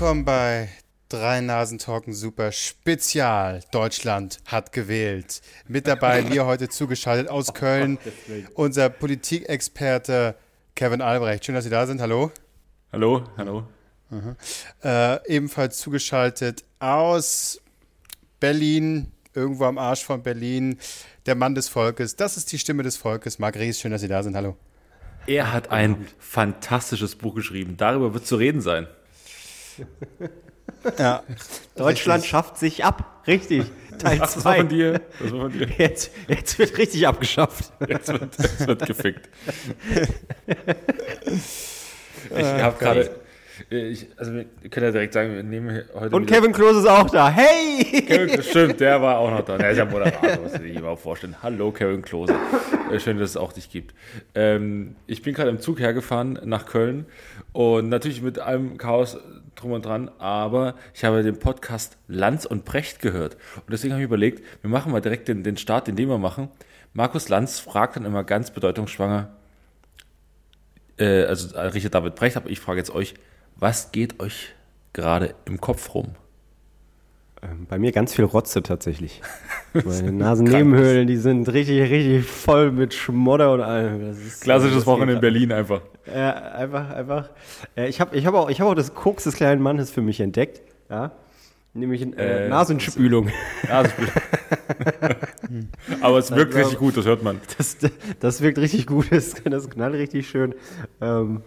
willkommen bei Drei Nasen Talken Super Spezial. Deutschland hat gewählt. Mit dabei mir heute zugeschaltet aus Köln unser Politikexperte Kevin Albrecht. Schön, dass Sie da sind. Hallo. Hallo, hallo. Äh, ebenfalls zugeschaltet aus Berlin, irgendwo am Arsch von Berlin, der Mann des Volkes. Das ist die Stimme des Volkes. Marc Ries, schön, dass Sie da sind. Hallo. Er hat ein fantastisches Buch geschrieben. Darüber wird zu reden sein. Ja, Deutschland schafft sich ab. Richtig. Teil Das war 2. von dir. Das war von dir. Jetzt, jetzt wird richtig abgeschafft. Jetzt wird, jetzt wird gefickt. Ich habe gerade. Ich, also wir können ja direkt sagen, wir nehmen heute. Und Kevin Klose ist auch da. Hey! Kevin, stimmt, der war auch noch da. Der ist ja Moderator, muss ich überhaupt vorstellen. Hallo, Kevin Klose. Äh, Schön, dass es auch dich gibt. Ähm, ich bin gerade im Zug hergefahren nach Köln und natürlich mit allem Chaos drum und dran, aber ich habe den Podcast Lanz und Brecht gehört. Und deswegen habe ich überlegt, wir machen mal direkt den, den Start, den wir machen. Markus Lanz fragt dann immer ganz bedeutungsschwanger, äh, also Richard David Brecht, aber ich frage jetzt euch, was geht euch gerade im Kopf rum? Ähm, Bei mir ganz viel Rotze tatsächlich. Meine Nasennebenhöhlen, die sind richtig, richtig voll mit Schmodder und allem. Das Klassisches das Wochenende in Berlin einfach. Ja, einfach, einfach. Ich habe ich hab auch, ich hab auch das Koks des kleinen Mannes für mich entdeckt. Ja? Nämlich äh, Äh, Nasenspülung. Das Aber es wirkt war- richtig gut, das hört man. Das, das wirkt richtig gut, das, das knallt richtig schön. Ähm, äh,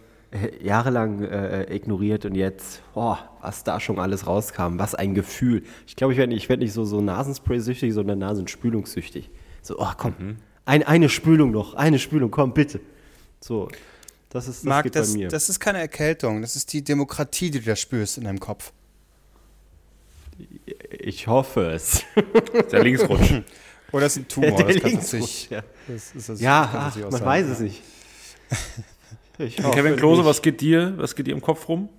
jahrelang äh, ignoriert und jetzt, oh, was da schon alles rauskam, was ein Gefühl. Ich glaube, ich werde nicht, ich werd nicht so, so Nasenspray-süchtig, sondern Nasenspülungssüchtig. So, oh, komm, Mhm. ein, eine Spülung noch, eine Spülung, komm, bitte. So, das ist das Marc, geht das, bei mir. das ist keine Erkältung. Das ist die Demokratie, die du da spürst in deinem Kopf. ich hoffe es. Der Linksrutsch. Oder ist ein Tumor. Der das kann Linksrutsch, sich, ja. das ist, das Ja, ach, man sein. weiß es nicht. Ich hoffe Kevin Klose, nicht. was geht dir? Was geht dir im Kopf rum?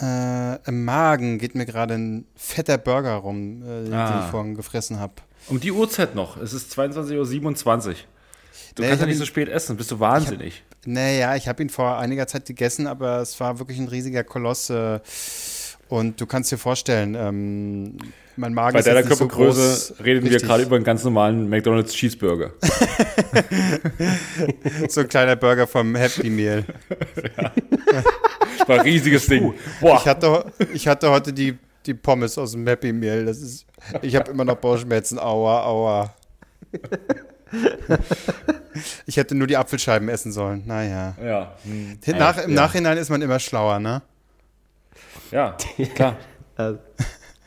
Äh, Im Magen geht mir gerade ein fetter Burger rum, äh, den Ah. ich vorhin gefressen habe. Um die Uhrzeit noch. Es ist 22.27 Uhr. Du Nee, kannst ja hab nicht ihn- so spät essen, bist du wahnsinnig. Naja, ich habe ihn vor einiger Zeit gegessen, aber es war wirklich ein riesiger Koloss. Äh, und du kannst dir vorstellen, ähm, mein Magen Bei ist deiner so Körpergröße groß. reden wir Richtig. gerade über einen ganz normalen McDonald's Cheeseburger. so ein kleiner Burger vom Happy Meal. Das war ein riesiges Ding. Boah, Ich hatte, ich hatte heute die, die Pommes aus dem Happy Meal. Das ist, ich habe immer noch Bauchschmerzen. Aua, aua. Ich hätte nur die Apfelscheiben essen sollen. Naja. ja. hm. Nach, Im ja. Nachhinein ist man immer schlauer, ne? Ja, klar. Äh,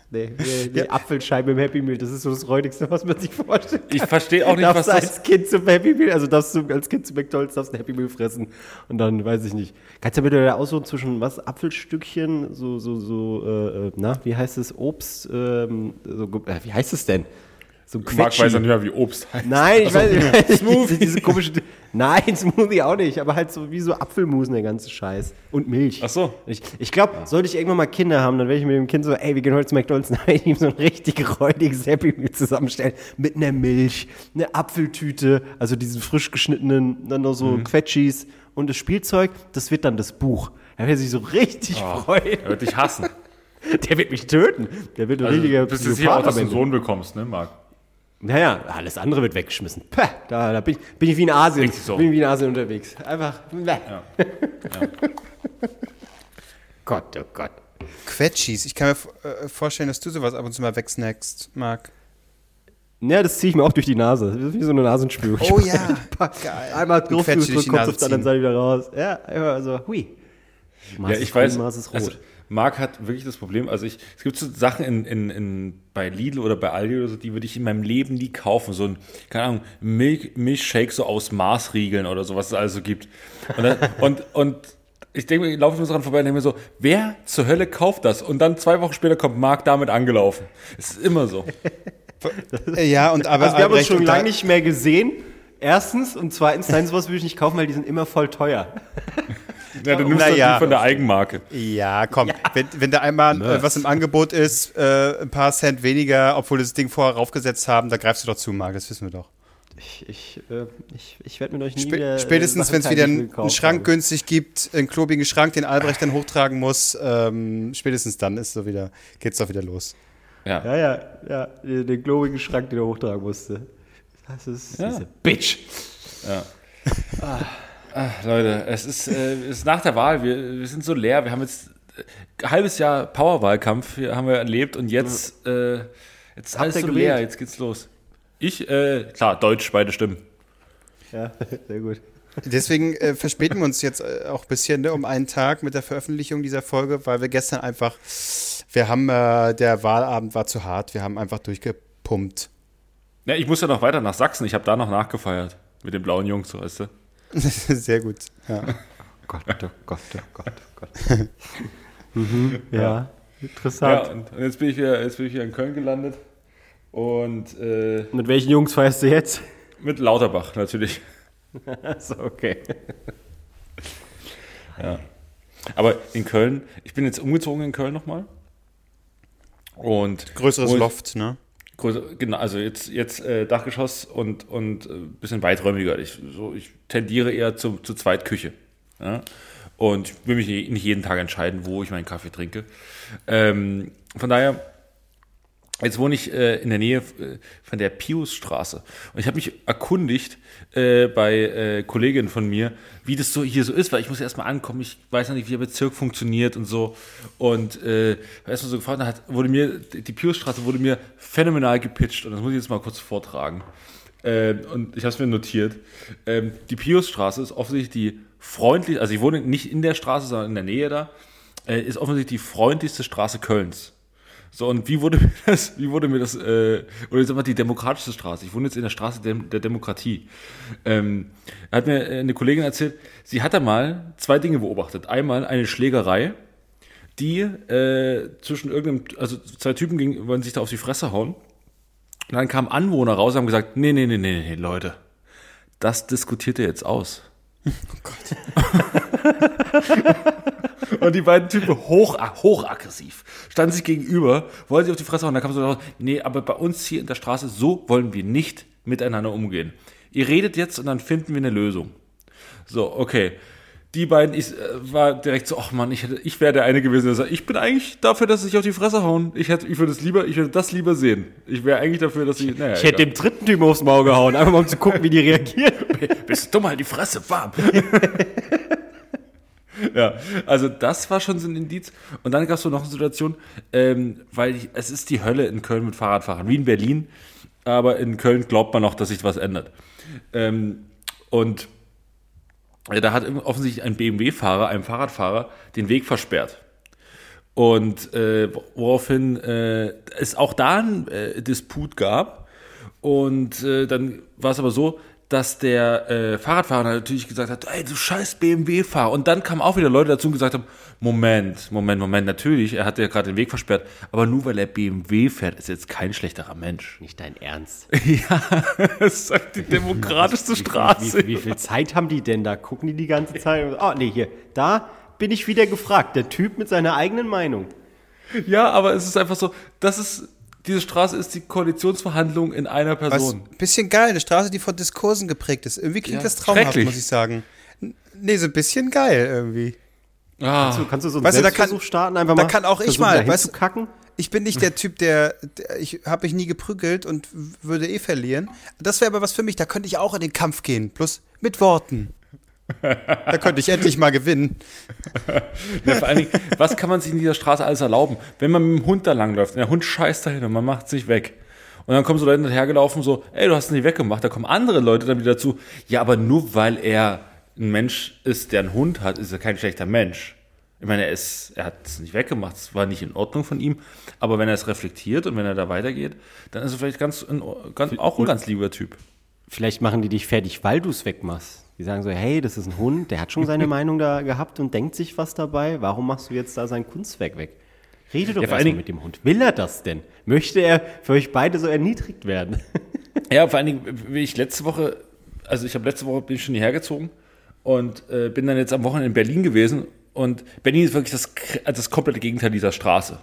nee, nee, die Apfelscheibe im Happy Meal, das ist so das Räudigste, was man sich vorstellt. Ich verstehe auch nicht, was darfst du das als Kind zum Happy Meal, also darfst du als Kind zu McDonalds darfst ein Happy Meal fressen und dann weiß ich nicht. Kannst du bitte da aussuchen zwischen was Apfelstückchen, so so so äh, äh, na, wie heißt es Obst ähm, so, äh, wie heißt es denn? So ein Marc weiß ja nicht mehr, wie Obst heißt. Nein, ich weiß nicht. Smoothie. Diese komische, nein, Smoothie auch nicht, aber halt so wie so Apfelmusen, der ganze Scheiß. Und Milch. Ach so. Ich, ich glaube, sollte ich irgendwann mal Kinder haben, dann werde ich mit dem Kind so, ey, wir gehen heute zu McDonalds, dann werde ich ihm so ein richtig räudiges Happy Meal zusammenstellen. Mit einer Milch, einer Apfeltüte, also diesen frisch geschnittenen, dann noch so Mhm. Quetschis und das Spielzeug, das wird dann das Buch. Er wird sich so richtig Oh. freuen. Er wird dich hassen. Der wird mich töten. Der wird ein Also, richtiger bist jetzt hier auch, dass du einen. Sohn bekommst, ne, Marc? Naja, alles andere wird weggeschmissen. Päh, da, da bin, ich, bin ich wie in Asien. Richtig so. Bin ich wie in Asien unterwegs. Einfach. Bäh. Gott, oh Gott. Quetschis. Ich kann mir äh, vorstellen, dass du sowas ab und zu mal wegsnackst, Marc. Ja, das ziehe ich mir auch durch die Nase. Das ist wie so eine Nasenspülung. Oh ja. Geil. Einmal drauf, Nase auf der anderen. Seite wieder raus. Ja, einfach so, hui. Maß Ja, ich weiß. Maß ist rot. Also, Marc hat wirklich das Problem. Also ich, es gibt so Sachen in, in, in, bei Lidl oder bei Aldi oder so, die würde ich in meinem Leben nie kaufen. So ein, keine Ahnung, Milch, Milchshake so aus Maßriegeln oder so, was es also gibt. Und, dann, und, und ich denke, ich laufe nur so dran vorbei und denke mir so, wer zur Hölle kauft das? Und dann zwei Wochen später kommt Marc damit angelaufen. Es ist immer so. Äh, Ja, und aber also wir haben uns schon lange nicht mehr gesehen. Erstens und zweitens, nein, sowas würde ich nicht kaufen, weil die sind immer voll teuer. Ja, du nimmst Na das ja. die von der Eigenmarke. Ja, komm. Wenn, wenn da einmal äh, was im Angebot ist, äh, ein paar Cent weniger, obwohl wir das Ding vorher raufgesetzt haben, da greifst du doch zu, Marc, das wissen wir doch. Ich, ich, äh, ich, ich werde mit euch nie Spä wieder. äh, spätestens, wenn es wieder einen, einen Schrank habe. günstig gibt, einen klobigen Schrank, den Albrecht dann hochtragen muss, ähm, spätestens dann ist so wieder, geht's doch wieder los. Ja. Ja, ja, ja, den den globigen Schrank, den er hochtragen musste. Das ist Ja. diese Bitch. Ja. Ah, Leute, es ist, äh, es ist nach der Wahl, wir, wir sind so leer, wir haben jetzt äh, ein halbes Jahr Powerwahlkampf haben wir erlebt und jetzt, äh, jetzt ist Habt alles ihr so gewählt? leer, jetzt geht's los. Ich, äh, klar, Deutsch, beide Stimmen. Ja, sehr gut. Deswegen äh, verspäten wir uns jetzt äh, auch ein bisschen ne, um einen Tag mit der Veröffentlichung dieser Folge, weil wir gestern einfach, wir haben, äh, der Wahlabend war zu hart, wir haben einfach durchgepumpt. Ja, ich muss ja noch weiter nach Sachsen, ich habe da noch nachgefeiert. Mit den blauen Jungs, weißt du. Sehr gut. Ja. Gott, oh Gott, oh Gott, oh Gott. mhm, ja, Ja, interessant. und, und jetzt, bin ich wieder, jetzt bin ich wieder in Köln gelandet. Und äh, Mit welchen Jungs feierst du jetzt? mit Lauterbach natürlich. Achso, okay. Ja. Aber in Köln, ich bin jetzt umgezogen in Köln nochmal. Und Größeres Loft, ne? Genau, also jetzt, jetzt äh, Dachgeschoss und, und äh, bisschen weiträumiger. Ich, so, ich tendiere eher zu, zu Zweitküche. Ja? Und ich will mich nicht nicht jeden Tag entscheiden, wo ich meinen Kaffee trinke. Ähm, von daher, jetzt wohne ich äh, in der Nähe äh, von der Piusstraße. Und ich habe mich erkundigt äh, bei äh, Kolleginnen von mir, wie das so hier so ist, weil ich muss erstmal ankommen, ich weiß noch nicht, wie der Bezirk funktioniert und so. Und äh, erstmal so gefragt, hat, wurde mir, die Piusstraße wurde mir phänomenal gepitcht und das muss ich jetzt mal kurz vortragen. Ähm, und ich habe es mir notiert. Ähm, die Piusstraße ist offensichtlich die freundlich, also ich wohne nicht in der Straße, sondern in der Nähe da, äh, ist offensichtlich die freundlichste Straße Kölns. So, und wie wurde mir das, wie wurde mir das, äh, oder jetzt einfach die demokratischste Straße. Ich wohne jetzt in der Straße der, der Demokratie. Ähm, hat mir äh, eine Kollegin erzählt, sie hat da mal zwei Dinge beobachtet. Einmal eine Schlägerei, die äh, zwischen irgendeinem, also zwei Typen ging, wollen sich da auf die Fresse hauen. Und dann kamen Anwohner raus und haben gesagt, nee, nee, nee, nee, nee, Leute, das diskutiert ihr jetzt aus. Und die beiden Typen hoch, hochaggressiv standen sich gegenüber, wollten sich auf die Fresse hauen. Da kam so raus, nee, aber bei uns hier in der Straße, so wollen wir nicht miteinander umgehen. Ihr redet jetzt und dann finden wir eine Lösung. So, okay. Die beiden, ich äh, war direkt so, ach man, ich, hätte, ich wäre der eine gewesen, der sagt, ich bin eigentlich dafür, dass sie sich auf die Fresse hauen. Ich, hätte, ich würde es lieber, ich würde das lieber sehen. Ich wäre eigentlich dafür, dass sie, naja, Ich hätte dem dritten Typen aufs Maul gehauen, einfach mal um zu gucken, wie die reagieren. Bist dumm, halt die Fresse, warm. ja, also das war schon so ein Indiz. Und dann gab es so noch eine Situation, ähm, weil ich, es ist die Hölle in Köln mit Fahrradfahrern, wie in Berlin, aber in Köln glaubt man noch, dass sich was ändert. Ähm, und ja, da hat offensichtlich ein BMW-Fahrer, einem Fahrradfahrer, den Weg versperrt. Und äh, woraufhin äh, es auch da einen äh, Disput gab. Und äh, dann war es aber so, dass der äh, Fahrradfahrer natürlich gesagt hat, ey, du scheiß BMW-Fahrer. Und dann kamen auch wieder Leute dazu und gesagt haben, Moment, Moment, Moment, natürlich, er hat ja gerade den Weg versperrt, aber nur weil er BMW fährt, ist er jetzt kein schlechterer Mensch. Nicht dein Ernst. ja, das ist halt die demokratischste Straße. Wie, wie, wie viel Zeit haben die denn da? Gucken die die ganze Zeit? Oh, nee, hier. Da bin ich wieder gefragt. Der Typ mit seiner eigenen Meinung. Ja, aber es ist einfach so, das ist, diese Straße ist die Koalitionsverhandlung in einer Was, Person. bisschen geil, eine Straße, die von Diskursen geprägt ist. Irgendwie klingt Ja, das traumhaft, muss ich sagen. Nee, so ein bisschen geil irgendwie. Ah, So, kannst du so einen Weißt du, da kann- Selbstversuch starten? Einfach da mal kann auch ich mal, weißt du- kacken? Ich bin nicht der Typ, der, der ich habe mich nie geprügelt und würde eh verlieren. Das wäre aber was für mich, da könnte ich auch in den Kampf gehen, plus mit Worten. Da könnte ich endlich mal gewinnen. ja, vor allen Dingen, was kann man sich in dieser Straße alles erlauben? Wenn man mit dem Hund da langläuft und der Hund scheißt dahin und man macht sich weg. Und dann kommen so Leute hergelaufen, so, ey, du hast ihn nicht weggemacht. Da kommen andere Leute dann wieder dazu, ja, aber nur weil er ein Mensch ist, der einen Hund hat, ist er kein schlechter Mensch. Ich meine, er, ist, er hat es nicht weggemacht, es war nicht in Ordnung von ihm, aber wenn er es reflektiert und wenn er da weitergeht, dann ist er vielleicht ganz, ganz auch ein ganz lieber Typ. Vielleicht machen die dich fertig, weil du es wegmachst. Die sagen so, hey, das ist ein Hund, der hat schon seine Meinung da gehabt und denkt sich was dabei. Warum machst du jetzt da sein Kunstwerk weg? Rede doch Ja, vor erst allen mal Dingen- mit dem Hund. Will er das denn? Möchte er für euch beide so erniedrigt werden? Ja, vor allen Dingen, wie ich letzte Woche, also ich habe letzte Woche bin ich schon hierher gezogen und äh, bin dann jetzt am Wochenende in Berlin gewesen und Berlin ist wirklich das, das komplette Gegenteil dieser Straße.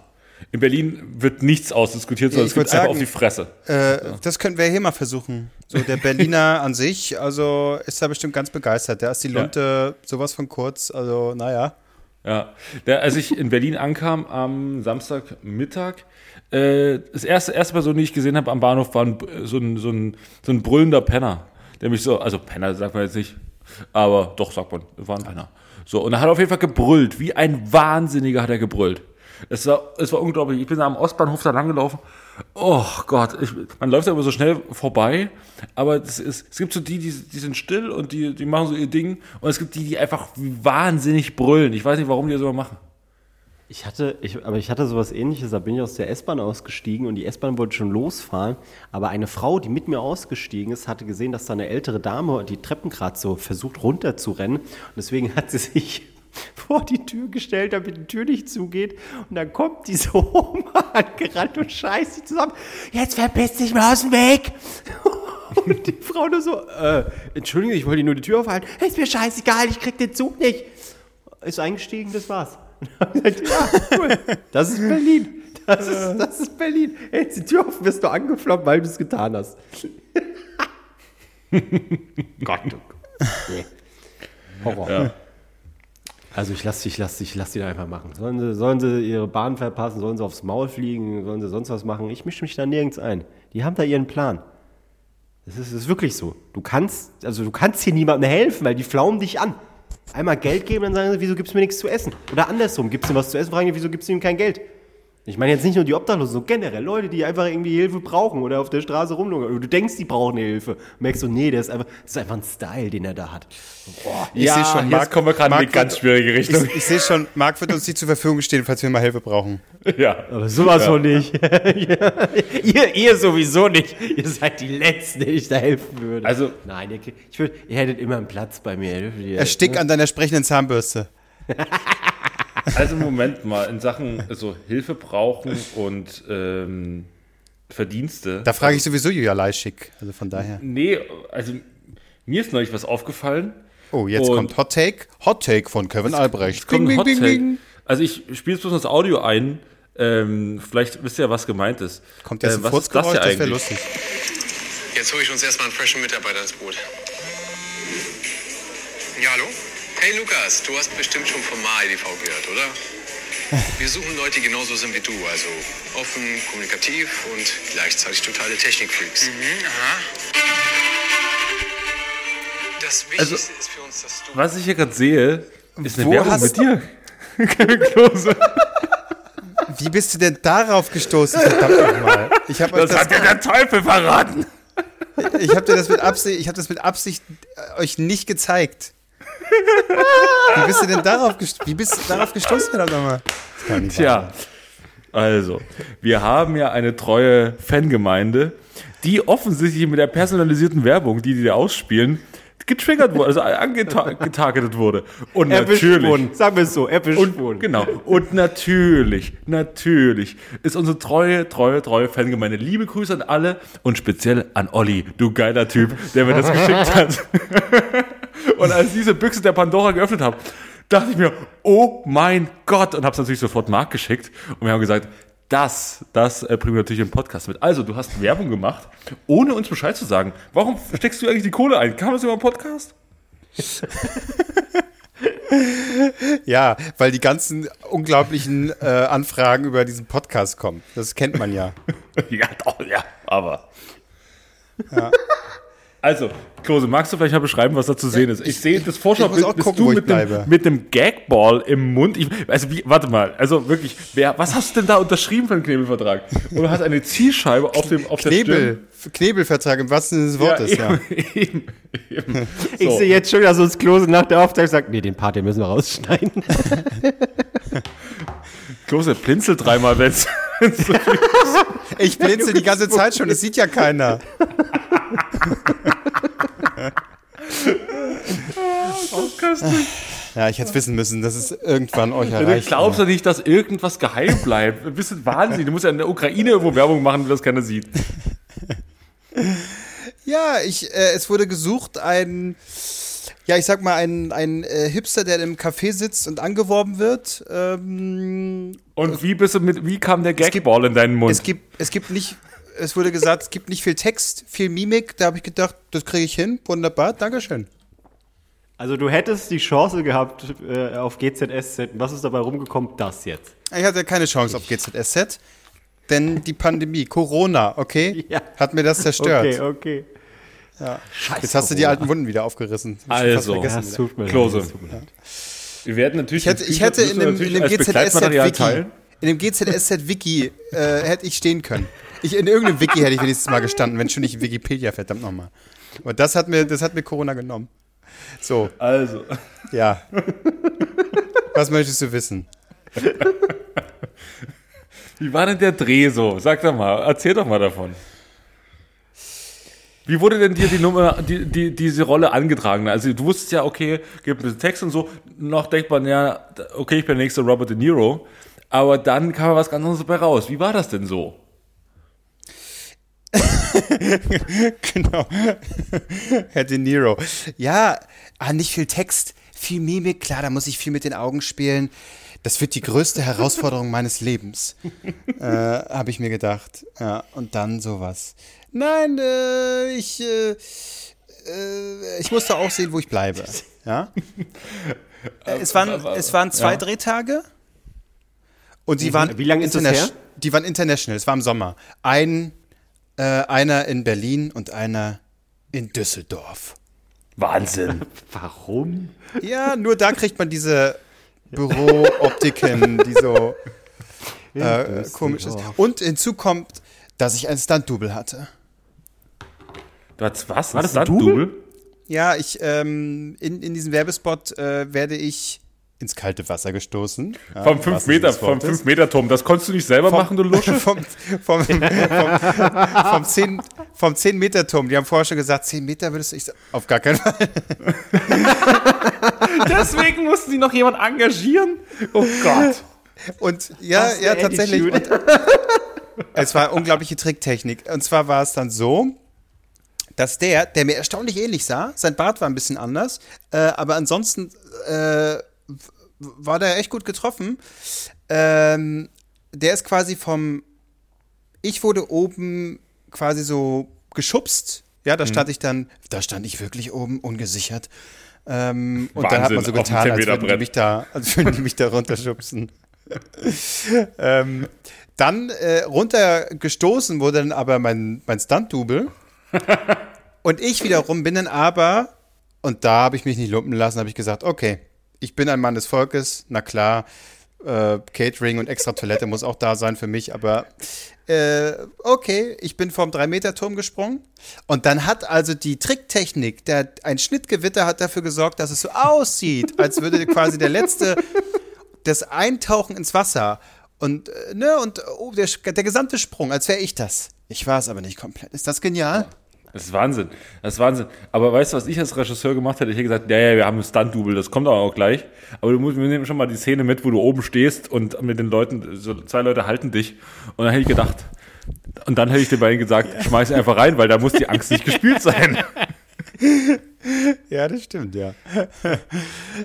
In Berlin wird nichts ausdiskutiert, sondern Ich es gibt würd einfach sagen, auf die Fresse. Äh, Das könnten wir hier mal versuchen. So, der Berliner an sich, also ist da bestimmt ganz begeistert. Der ist die Lunte sowas von kurz, also naja. Ja, der, als ich in Berlin ankam am Samstagmittag, äh, das erste, erste Person, die ich gesehen habe am Bahnhof, war ein, so, ein, so, ein, so ein brüllender Penner. Der mich so, also Penner sagt man jetzt nicht, aber doch sagt man, war ein Penner. So, und er hat auf jeden Fall gebrüllt, wie ein Wahnsinniger hat er gebrüllt. Es war, es war unglaublich. Ich bin da am Ostbahnhof da langgelaufen. Oh Gott, ich, man läuft da immer so schnell vorbei, aber es, ist, es gibt so die, die, die sind still und die, die machen so ihr Ding und es gibt die, die einfach wahnsinnig brüllen. Ich weiß nicht, warum die das immer machen. Ich hatte, ich, aber ich hatte sowas ähnliches, da bin ich aus der S-Bahn ausgestiegen und die S-Bahn wollte schon losfahren, aber eine Frau, die mit mir ausgestiegen ist, hatte gesehen, dass da eine ältere Dame die Treppen gerade so versucht runterzurennen und deswegen hat sie sich vor die Tür gestellt, damit die Tür nicht zugeht und dann kommt diese Oma angerannt und scheißt sie zusammen, jetzt verpiss dich mal aus dem Weg! Und die Frau nur so, äh, Entschuldigung, ich wollte nur die Tür aufhalten, ist mir scheißegal, ich krieg den Zug nicht. Ist eingestiegen, das war's. Gesagt, ja, cool. Das ist Berlin. Das ist, das ist Berlin. Hältst die Tür offen, wirst du angefloppt, weil du es getan hast. Gott, oh Gott. Nee. Horror. Ja. Also ich lasse ich lass, ich lass die da einfach machen. Sollen sie, sollen sie ihre Bahn verpassen, sollen sie aufs Maul fliegen, sollen sie sonst was machen. Ich mische mich da nirgends ein. Die haben da ihren Plan. Das ist, das ist wirklich so. Du kannst, also du kannst hier niemandem helfen, weil die flaumen dich an. Einmal Geld geben, dann sagen sie, wieso gibst du mir nichts zu essen? Oder andersrum, gibst du mir was zu essen, fragen die, wieso gibst du ihm kein Geld? Ich meine jetzt nicht nur die Obdachlosen, so generell Leute, die einfach irgendwie Hilfe brauchen oder auf der Straße rumlungern. Du denkst, die brauchen Hilfe. Merkst du, nee, der ist einfach, das ist einfach ein Style, den er da hat. Ich ja, seh schon, jetzt Marc- kommen wir gerade in eine ganz schwierige Richtung. Ich, ich sehe schon, Marc wird uns nicht zur Verfügung stehen, falls wir mal Hilfe brauchen. ja. Aber sowas von nicht. ihr, ihr sowieso nicht. Ihr seid die Letzten, denen ich da helfen würde. Also- Nein, ihr, ich würd, ihr hättet immer einen Platz bei mir. Erstick an deiner sprechenden Zahnbürste. Also Moment mal, in Sachen so Hilfe brauchen und ähm, Verdienste. Da frage ich sowieso Julia Leischig. Also von daher. Nee, also mir ist neulich was aufgefallen. Oh, jetzt Und- kommt Hot Take. Hot Take von Kevin Albrecht. Bing, bing, bing, bing. Also ich spiele jetzt bloß das Audio ein. Ähm, vielleicht wisst ihr ja, was gemeint ist. Kommt jetzt Äh, ein was ist das Furzgeräusch? ja Das wäre lustig. Jetzt hole ich uns erstmal einen freshen Mitarbeiter ins Boot. Ja, hallo? Hey Lukas, du hast bestimmt schon vom MAEDV gehört, oder? Wir suchen Leute, die genauso sind wie du, also offen, kommunikativ und gleichzeitig totale Technikfreaks. Das Wichtigste ist für uns, dass du... Was ich hier gerade sehe, ist eine Wo Werbung hast mit dir. Klose. Wie bist du denn darauf gestoßen? Verdammt nochmal. Ich habe Das das, hat dir der Teufel verraten. ich hab dir das mit Absicht, ich habe das mit Absicht äh, euch nicht gezeigt. Wie bist du denn darauf gestoßen? Wie bist du darauf gestoßen, verdammt nochmal? Tja, also, wir haben ja eine treue Fangemeinde, die offensichtlich mit der personalisierten Werbung, die die da ausspielen, getriggert wurde, also angetargetet wurde. Und erwischt natürlich. wurden. Sagen wir es so, erwischt Und, wurden. genau. Und natürlich, natürlich ist unsere treue, treue, treue Fangemeinde. Liebe Grüße an alle und speziell an Olli, du geiler Typ, der mir das geschickt hat. und als diese Büchse der Pandora geöffnet habe, dachte ich mir, oh mein Gott, und habe es natürlich sofort Marc geschickt. Und wir haben gesagt, das, das bringen wir natürlich im Podcast mit. Also, du hast Werbung gemacht, ohne uns Bescheid zu sagen. Warum steckst du eigentlich die Kohle ein? Kam das über den Podcast? Ja, weil die ganzen unglaublichen äh, Anfragen über diesen Podcast kommen. Das kennt man ja. Ja, doch, ja, aber. Also, Klose, magst du vielleicht mal beschreiben, was da zu sehen ist? Ich, sehe das ich Vorschaubild, bist gucken, du ich mit einem, bleibe. mit einem Gagball im Mund. Ich, also, wie, warte mal, also wirklich, wer, was hast du denn da unterschrieben für einen Knebelvertrag? Und du hast eine Zielscheibe auf, dem, auf der Knebel, Knebelvertrag im wahrsten Sinne des Wortes, ja. ja. Eben, eben. Ich So. sehe jetzt schon, dass uns Klose nach der Aufzeichnung sagt, nee, den Part, den müssen wir rausschneiden. Klose blinzelt dreimal, wenn's. Ich blinze die ganze Zeit schon, das sieht ja keiner. Ja, ich hätte es wissen müssen, dass es irgendwann euch Du erreicht. glaubst ja nicht, dass irgendwas geheim bleibt. Du bist ein Wahnsinn. Du musst ja in der Ukraine irgendwo Werbung machen, wenn das keiner sieht. Ja, ich, äh, es wurde gesucht ein, ja, ich sag mal, ein, ein äh, Hipster, der im Café sitzt und angeworben wird. Ähm, Und wie bist du mit, wie kam der Gagball in deinen Mund? es gibt, es gibt nicht, es wurde gesagt, es gibt nicht viel Text, viel Mimik. Da habe ich gedacht, das kriege ich hin. Wunderbar, Dankeschön. Also du hättest die Chance gehabt äh, auf GZSZ. Was ist dabei rumgekommen? Das jetzt. Ich hatte keine Chance auf GZSZ, denn die Pandemie, Corona, okay, Ja. hat mir das zerstört. Okay, okay. Jetzt hast du die alten Wunden wieder aufgerissen. Also. Ja, wieder. tut mir Klose. leid. Wir werden natürlich. Ich hätte, ich hätte in dem, in dem GZSZ-Wiki, in dem GZSZ-Wiki äh, hätte ich stehen können. Ich, in irgendeinem Wiki hätte ich wenigstens mal gestanden, wenn schon nicht Wikipedia, verdammt nochmal. Und das hat mir, das hat mir Corona genommen. So, Also. ja. Was möchtest du wissen? Wie war denn der Dreh so? Sag doch mal, erzähl doch mal davon. Wie wurde denn dir die Nummer, die, die, diese Rolle angetragen? Also du wusstest ja, okay, gibt ein bisschen Text und so. Noch denkt man ja, okay, ich bin der nächste Robert De Niro. Aber dann kam was ganz anderes dabei raus. Wie war das denn so? genau. Herr De Niro. Ja, ah, nicht viel Text, viel Mimik. Klar, da muss ich viel mit den Augen spielen. Das wird die größte Herausforderung meines Lebens, äh, habe ich mir gedacht. Ja, und dann sowas. Nein, äh, ich, äh, äh, ich musste auch sehen, wo ich bleibe. Ja. Äh, es waren, es waren zwei Ja. Drehtage. Und die waren Wie lange ist das her? Die waren international. Es war im Sommer. Ein, äh, einer in Berlin und einer in Düsseldorf. Wahnsinn. Warum? Ja, nur da kriegt man diese Bürooptiken, die so äh, komisch ist. Und hinzu kommt, dass ich ein Stunt-Double hatte. Du hattest was? War das ein Stunt-Double? Ja, ich ähm, in, in diesem Werbespot äh, werde ich ins kalte Wasser gestoßen. Vom im 5 wahrsten Meter, vom Wortes. 5 Meter Turm. Das konntest du nicht selber machen, du Lusche? vom, vom, vom, vom, 10, vom 10 Meter Turm. Die haben vorher schon gesagt, 10 Meter würdest du. Ich auf gar keinen Fall. Deswegen mussten sie noch jemand engagieren? Oh Gott. Und ja, ja, tatsächlich. Und, es war unglaubliche Tricktechnik. Und zwar war es dann so, dass der, der mir erstaunlich ähnlich sah, sein Bart war ein bisschen anders, äh, aber ansonsten äh, war der echt gut getroffen. Ähm, der ist quasi vom, ich wurde oben quasi so geschubst. Ja, da stand ich dann, da stand ich wirklich oben, ungesichert. Ähm, und dann hat man so getan, als würden, die 10-Meter-Brett. mich da, als würden die mich da runterschubsen. ähm, dann äh, runtergestoßen wurde dann aber mein, mein Stunt-Double. und ich wiederum bin dann aber, und da habe ich mich nicht lumpen lassen, habe ich gesagt, okay, ich bin ein Mann des Volkes, na klar, äh, Catering und extra Toilette muss auch da sein für mich, aber äh, okay, ich bin vom 3-Meter-Turm gesprungen. Und dann hat also die Tricktechnik, der, ein Schnittgewitter hat dafür gesorgt, dass es so aussieht, als würde quasi der letzte, das Eintauchen ins Wasser und, äh, ne, und oh, der, der gesamte Sprung, als wäre ich das. Ich war es aber nicht komplett. Ist das genial? Das ist Wahnsinn. Das ist Wahnsinn. Aber weißt du, was ich als Regisseur gemacht hätte? Ich hätte gesagt, ja, ja, wir haben ein Stunt-Double, das kommt aber auch gleich. Aber du musst, wir nehmen schon mal die Szene mit, wo du oben stehst und mit den Leuten, so zwei Leute halten dich. Und dann hätte ich gedacht, und dann hätte ich den beiden gesagt, schmeiß ihn einfach rein, weil da muss die Angst nicht gespielt sein. Ja, das stimmt, ja.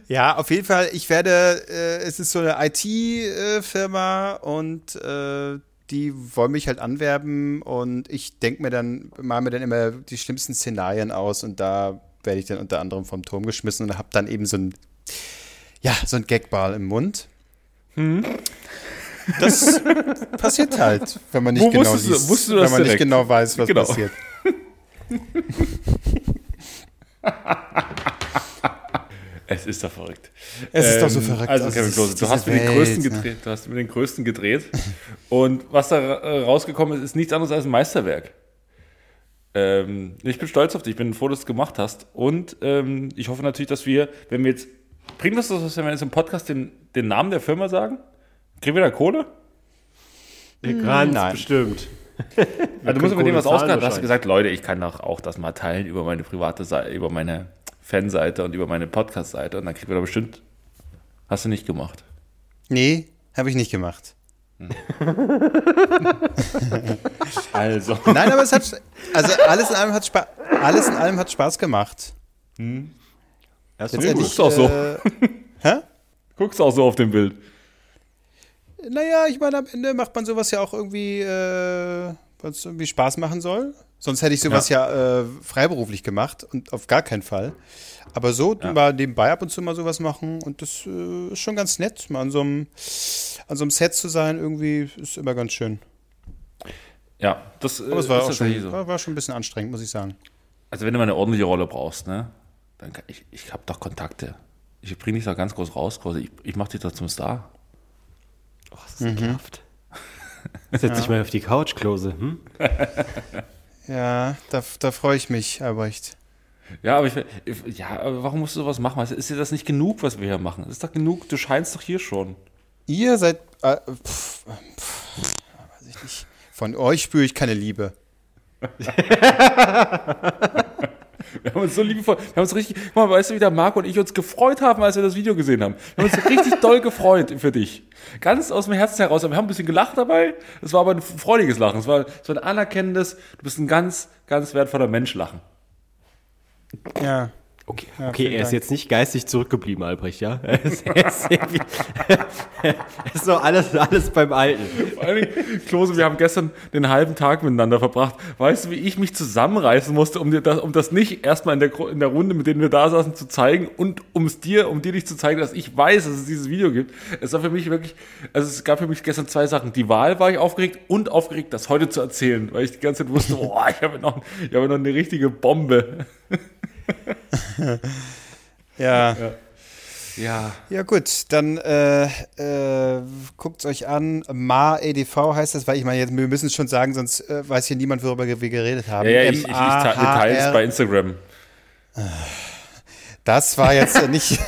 ja, auf jeden Fall, ich werde, äh, es ist so eine IT-Firma und äh, die wollen mich halt anwerben und ich denke mir dann, mal mir dann immer die schlimmsten Szenarien aus und da werde ich dann unter anderem vom Turm geschmissen und habe dann eben so ein, ja, so ein Gagball im Mund. Das passiert halt, wenn man nicht Wo genau du- liest, wusstest du das wenn man nicht direkt? genau weiß, was Genau. passiert. Es ist doch verrückt. Es ist doch so Ähm, verrückt. Also, Also, Kevin Klose, du hast mit den Welt, größten ne? gedreht. Du hast mit den größten gedreht. Und was da äh, rausgekommen ist, ist nichts anderes als ein Meisterwerk. Ähm, ich bin stolz auf dich, ich bin froh, dass du es gemacht hast. Und ähm, ich hoffe natürlich, dass wir, wenn wir jetzt, bringt das was, wenn wir jetzt im Podcast den, den Namen der Firma sagen? Kriegen wir da Kohle? Ganz nein. bestimmt. Also du musst mit dem was ausgaben. Du hast gesagt, Leute, ich kann doch auch das mal teilen über meine private Seite, über meine Fanseite und über meine Podcast-Seite. Und dann kriegen wir da bestimmt. Hast du nicht gemacht. Nee, habe ich nicht gemacht. Also. Nein, aber es hat, also alles in allem hat Spaß, alles in allem hat Spaß gemacht. letztendlich, guckst auch so. Äh, hä? Guckst auch so auf dem Bild. Naja, ich meine, am Ende macht man sowas ja auch irgendwie, äh, was irgendwie Spaß machen soll. Sonst hätte ich sowas ja, äh, freiberuflich gemacht und auf gar keinen Fall. Aber so Ja. mal nebenbei ab und zu mal sowas machen und das äh, ist schon ganz nett, mal an so einem an so einem Set zu sein, irgendwie ist immer ganz schön. Ja, das, äh, Aber es war ist auch schon, so. war, war schon ein bisschen anstrengend, muss ich sagen. Also wenn du mal eine ordentliche Rolle brauchst, ne? Dann kann ich, ich habe doch Kontakte. Ich bringe dich da ganz groß raus. Ich, ich mache dich da zum Star. Oh, das ist ekelhaft. Setz dich mal auf die Couch, Klose. Hm? Ja, da, da freue ich mich, Albrecht. Ja, aber ich, ja, aber warum musst du sowas machen? Du, Ist dir das nicht genug, was wir hier machen? Ist doch genug, du scheinst doch hier schon. Ihr seid, äh, pff, pff, weiß ich nicht. Von euch spüre ich keine Liebe. Wir haben uns so liebevoll, wir haben uns richtig, guck mal, weißt du, wie der Marco und ich uns gefreut haben, als wir das Video gesehen haben. Wir haben uns richtig doll gefreut für dich. Ganz aus dem Herzen heraus. Wir haben ein bisschen gelacht dabei. Es war aber ein freudiges Lachen. Es war, war ein anerkennendes, du bist ein ganz, ganz wertvoller Mensch Lachen. Ja. Okay, Ja, okay er ist Dank. jetzt nicht geistig zurückgeblieben, Albrecht, ja? Er ist, er ist, irgendwie- er ist noch alles, alles beim Alten. Vor allen Dingen, Klose, wir haben gestern den halben Tag miteinander verbracht. Weißt du, wie ich mich zusammenreißen musste, um dir das, um das nicht erstmal in der, in der Runde, mit denen wir da saßen, zu zeigen und um es dir, um dir nicht zu zeigen, dass ich weiß, dass es dieses Video gibt. Es war für mich wirklich, also es gab für mich gestern zwei Sachen. Die Wahl war ich aufgeregt und aufgeregt, das heute zu erzählen, weil ich die ganze Zeit wusste, boah, ich habe noch, ich habe noch eine richtige Bombe. Ja. Ja. Ja, gut, dann äh, äh, guckt euch an. Ma EDV heißt das, weil ich meine, jetzt, wir müssen es schon sagen, sonst äh, weiß hier niemand, worüber wir geredet haben. Ja, ja, ich, ich, ich, te- wir teilen es bei Instagram. Das war jetzt äh, nicht.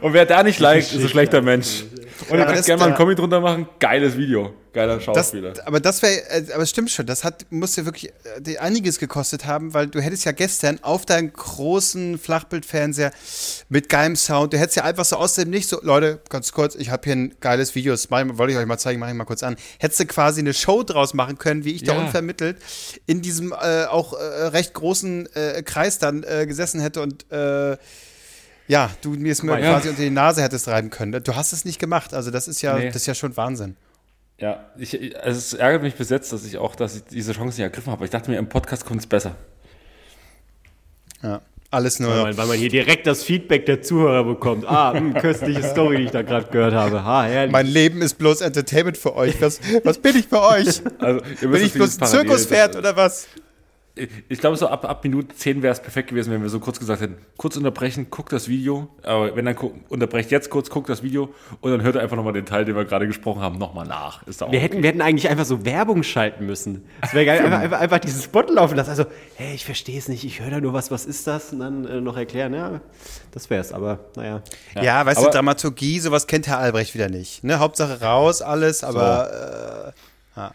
Und wer da nicht liked, ist ein schlechter Mensch. Und ihr könnt das gerne mal einen da- Kommi drunter machen. Geiles Video. Geiler Das, Schauspieler. aber das wäre, äh, aber es stimmt schon, das hat, muss ja wirklich äh, einiges gekostet haben, weil du hättest ja gestern auf deinem großen Flachbildfernseher mit geilem Sound, du hättest ja einfach so aus dem Nichts, so, Leute, ganz kurz, ich habe hier ein geiles Video, das wollte ich euch mal zeigen, mache ich mal kurz an. Hättest du quasi eine Show draus machen können, wie ich da Ja. unvermittelt in diesem äh, auch äh, recht großen äh, Kreis dann äh, gesessen hätte und äh, ja, du mir es mir Ja. quasi unter die Nase hättest reiben können. Du hast es nicht gemacht, also das ist ja, Nee. das ist ja schon Wahnsinn. Ja, ich, also es ärgert mich bis jetzt, dass ich auch dass ich diese Chance nicht ergriffen habe. Ich dachte mir, im Podcast kommt es besser. Ja. Alles nur. Weil man, weil man hier direkt das Feedback der Zuhörer bekommt. Ah, mh, köstliche Story, die ich da gerade gehört habe. Ha, herrlich. Mein Leben ist bloß Entertainment für euch. Was, was bin ich für euch? Also, ihr Bin müsst ich bloß ein Parallel- Zirkuspferd oder was? Ich, glaube, so ab, ab Minute 10 wäre es perfekt gewesen, wenn wir so kurz gesagt hätten, kurz unterbrechen, guckt das Video. Aber wenn dann unterbrecht jetzt kurz, guckt das Video und dann hört ihr einfach nochmal den Teil, den wir gerade gesprochen haben, nochmal nach. Ist wir hätten, wir hätten eigentlich einfach so Werbung schalten müssen. Es wäre geil, einfach, einfach, einfach diesen Spot laufen lassen. Also, hey, ich verstehe es nicht, ich höre da nur was, was ist das? Und dann äh, noch erklären, ja, das wär's, aber naja. Ja, weißt du, Aber- Dramaturgie, sowas kennt Herr Albrecht wieder nicht. Ne? Hauptsache raus, alles, aber Ja,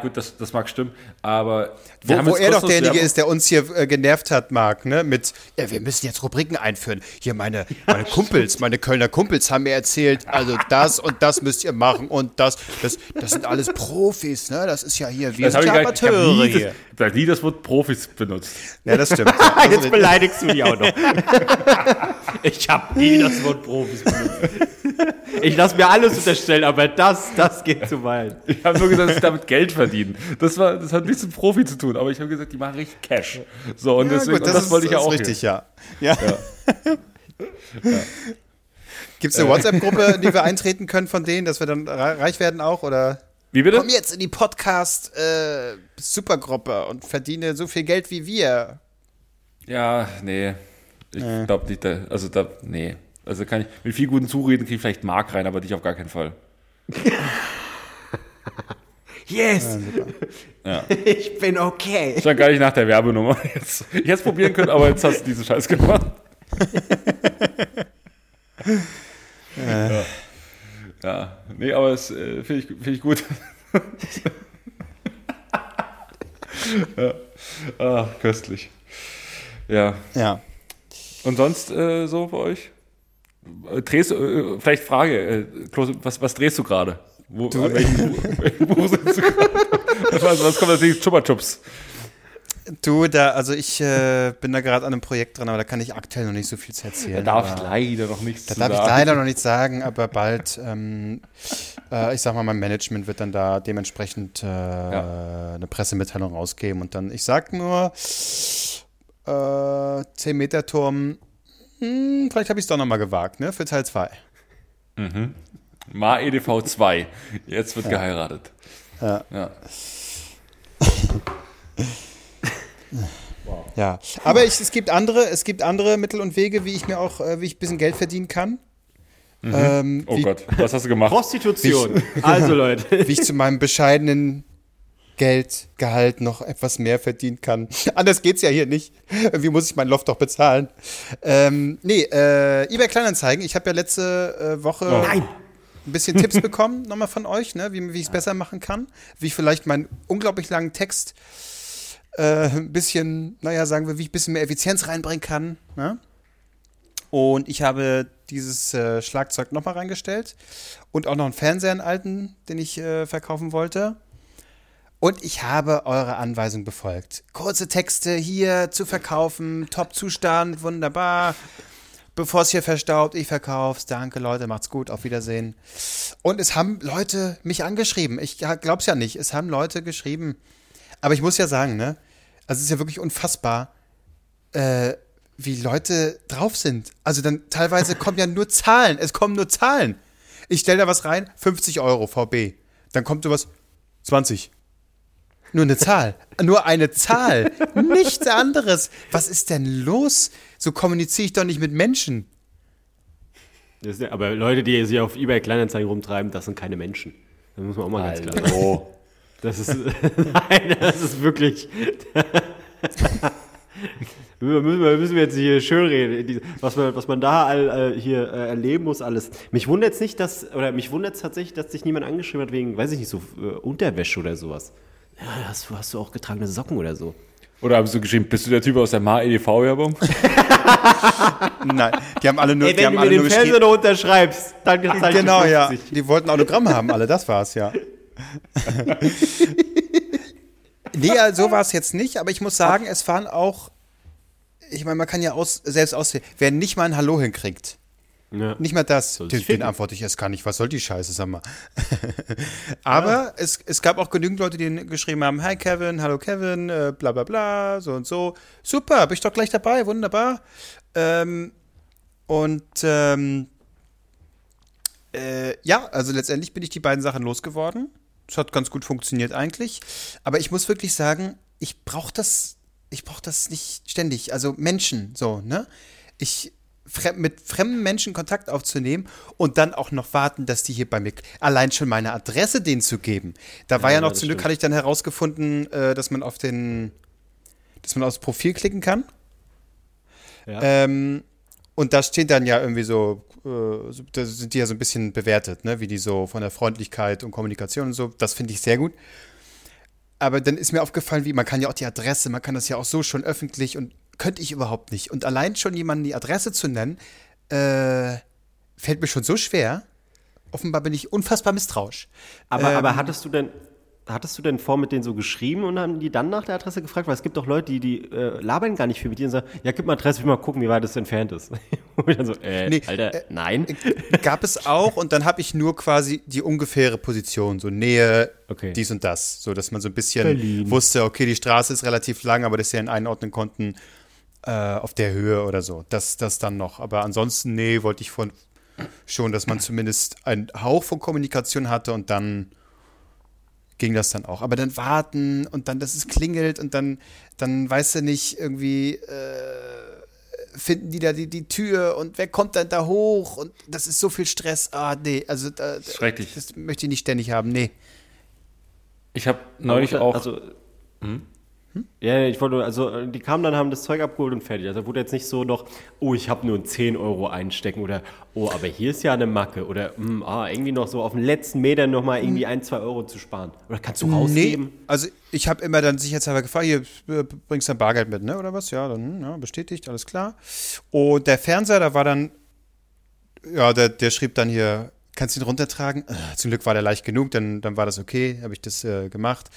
gut, das, das mag stimmen, aber wo, wo er doch derjenige ist, der uns hier äh, genervt hat, Marc, ne? Mit, ja, wir müssen jetzt Rubriken einführen. Hier meine, meine Kumpels, meine Kölner Kumpels haben mir erzählt, also das und das müsst ihr machen und das, das, das sind alles Profis, ne? Das ist ja hier, wir Das sind ich, ja nicht- ich Amateure nie, hier. das, ich nie das Wort Profis benutzt. Ja, das stimmt. Ja, Jetzt beleidigst du die auch noch. ich habe nie das Wort Profis benutzt. Ich lasse mir alles unterstellen, aber das, das geht zu weit. Ich habe nur gesagt, dass sie damit Geld verdienen. Das, war, das hat nichts mit Profi zu tun, aber ich habe gesagt, die machen richtig Cash. So, und Ja, deswegen, gut, und das, ist, wollte ich ja auch. richtig, hier. ja. ja. Gibt es eine WhatsApp-Gruppe, in die wir eintreten können von denen, dass wir dann re- reich werden auch? Oder Wie bitte? komm jetzt in die Podcast-Supergruppe und verdiene so viel Geld wie wir. Ja, nee. Ich glaube nicht, da, also da, nee. Also kann ich, mit viel guten Zureden kriege ich vielleicht Mark rein, aber dich auf gar keinen Fall. Yes! Ja. Ich bin okay. Ich war gar nicht nach der Werbenummer. Jetzt, ich hätte es probieren können, aber jetzt hast du diesen Scheiß gemacht. ja. ja. Nee, aber es äh, finde ich, find ich gut. ja. Ah, köstlich. Ja. Ja. Und sonst äh, so bei euch? Äh, Drehst du, äh, vielleicht Frage, äh, Klose, was, was drehst du gerade? Wo, an welchem, Buch- sind du? Was, was kommt als nächstes? Chupa Chups. Du, da, also ich äh, bin da gerade an einem Projekt dran, aber da kann ich aktuell noch nicht so viel zu erzählen. Da darf ich leider noch nichts Da zu darf ich sagen. leider noch nichts sagen, aber bald, ähm, äh, ich sag mal, mein Management wird dann da dementsprechend äh, eine Pressemitteilung rausgeben und dann, ich sag nur, äh, 10-Meter-Turm, hm, vielleicht habe ich es doch nochmal gewagt, ne, für Teil 2. Ma EDV 2. Jetzt wird geheiratet. Ja. ja. Ja, aber ich, es gibt andere, es gibt andere Mittel und Wege, wie ich mir auch, äh, wie ich ein bisschen Geld verdienen kann. Ähm, Oh wie, Gott, was hast du gemacht? Prostitution. Also Leute. wie ich zu meinem bescheidenen Geld, Gehalt noch etwas mehr verdienen kann. Anders geht's ja hier nicht. Wie muss ich mein Loft doch bezahlen? Ähm, nee, äh, eBay Kleinanzeigen. Ich habe ja letzte äh, Woche Nein. Ein bisschen Tipps bekommen, nochmal von euch, ne, wie, wie ich es besser machen kann. Wie ich vielleicht meinen unglaublich langen Text äh, ein bisschen, naja, sagen wir, wie ich ein bisschen mehr Effizienz reinbringen kann. Ne? Und ich habe dieses äh, Schlagzeug nochmal reingestellt und auch noch einen Fernseher, einen alten, den ich äh, verkaufen wollte. Und ich habe eure Anweisung befolgt. Kurze Texte hier zu verkaufen, Top-Zustand, wunderbar. Bevor es hier verstaubt, ich verkauf's. Danke, Leute, macht's gut, auf Wiedersehen. Und es haben Leute mich angeschrieben. Ich glaub's ja nicht. Es haben Leute geschrieben. Aber ich muss ja sagen, ne? Also es ist ja wirklich unfassbar, äh, wie Leute drauf sind. Also dann teilweise kommen ja nur Zahlen. Es kommen nur Zahlen. Ich stelle da was rein, 50 Euro VB. Dann kommt sowas, 20. Nur eine Zahl. Nur eine Zahl. Nichts anderes. Was ist denn los? So kommuniziere ich doch nicht mit Menschen. Ist, aber Leute, die sich auf eBay Kleinanzeigen rumtreiben, das sind keine Menschen. Das muss man auch mal ganz klar sagen. Das ist, nein, das ist wirklich. müssen, wir, müssen wir jetzt hier schön reden, was man, was man da all, äh, hier äh, erleben muss, alles. Mich wundert es nicht, dass, oder mich wundert es tatsächlich, dass sich niemand angeschrieben hat wegen, weiß ich nicht, so äh, Unterwäsche oder sowas. Ja, hast du, hast du auch getragene Socken oder so? Oder haben sie geschrieben, bist du der Typ aus der Ma EDV-Werbung? Nein, die haben alle nur, Ey, die wenn haben du mir alle den nur Fernseher geschrieben. noch unterschreibst, dann zahl ich dir Genau, ja. 50. Die wollten Autogramme haben, alle, das war's, ja. nee, ja, so war es jetzt nicht, aber ich muss sagen, es waren auch, ich meine, man kann ja aus, selbst auswählen, wer nicht mal ein Hallo hinkriegt. Ja. Nicht mal das. Soll Den, den antworte ich erst gar nicht. Was soll die Scheiße, sag mal. Aber es, es gab auch genügend Leute, die geschrieben haben: Hi Kevin, hallo Kevin, äh, bla bla bla, so und so. Super, bin ich doch gleich dabei, wunderbar. Ähm, und ähm, äh, ja, also letztendlich bin ich die beiden Sachen losgeworden. Es hat ganz gut funktioniert eigentlich. Aber ich muss wirklich sagen, ich brauche das, ich brauche das nicht ständig. Also Menschen, so, ne? Ich frem mit fremden Menschen Kontakt aufzunehmen und dann auch noch warten, dass die hier bei mir allein schon meine Adresse denen zu geben. Da war ja, Ja, noch zum Glück hatte ich dann herausgefunden, äh, dass man auf den, dass man aufs Profil klicken kann. Ja. Ähm, und da steht dann ja irgendwie so, äh, da sind die ja so ein bisschen bewertet, ne? wie die so von der Freundlichkeit und Kommunikation und so. Das finde ich sehr gut. Aber dann ist mir aufgefallen, wie man kann ja auch die Adresse, man kann das ja auch so schon öffentlich und könnte ich überhaupt nicht. Und allein schon jemanden die Adresse zu nennen, äh, fällt mir schon so schwer. Offenbar bin ich unfassbar misstrauisch. Aber, Ähm, aber hattest du denn, hattest du denn vor mit denen so geschrieben und haben die dann nach der Adresse gefragt? Weil es gibt doch Leute, die, die äh, labern gar nicht viel mit dir und sagen, ja, gib mal Adresse, ich will mal gucken, wie weit es entfernt ist. und ich dann so, äh, Nee, Alter, äh, nein. Gab es auch und dann habe ich nur quasi die ungefähre Position, so Nähe, Okay. dies und das, so dass man so ein bisschen Berlin. wusste, okay, die Straße ist relativ lang, aber dass sie dann einordnen konnten äh, auf der Höhe oder so. Das, das dann noch. Aber ansonsten, nee, wollte ich von schon, dass man zumindest einen Hauch von Kommunikation hatte und dann ging das dann auch. Aber dann warten und dann, dass es klingelt und dann, dann weißt du nicht, irgendwie äh, finden die da die, die Tür und wer kommt dann da hoch und das ist so viel Stress. Ah, nee, also da, Schrecklich. das möchte ich nicht ständig haben, nee. Ich habe neulich auch. Also, Ja, ich wollte, nur- also äh, die kamen dann, haben das Zeug abgeholt und fertig. Also wurde jetzt nicht so noch, oh, ich habe nur 10 Euro einstecken oder, oh, aber hier ist ja eine Macke oder, hm, ah, irgendwie noch so auf den letzten Metern nochmal irgendwie ein, zwei Euro zu sparen. Oder kannst du rausgeben? Nee, also ich habe immer dann sicherheitshalber gefragt, hier bringst du dein Bargeld mit, ne? Oder was? Ja, dann ja, bestätigt, alles klar. Und der Fernseher, da war dann, ja, der, der schrieb dann hier, kannst du ihn runtertragen? Äh, zum Glück war der leicht genug, dann, dann war das okay, habe ich das äh, gemacht.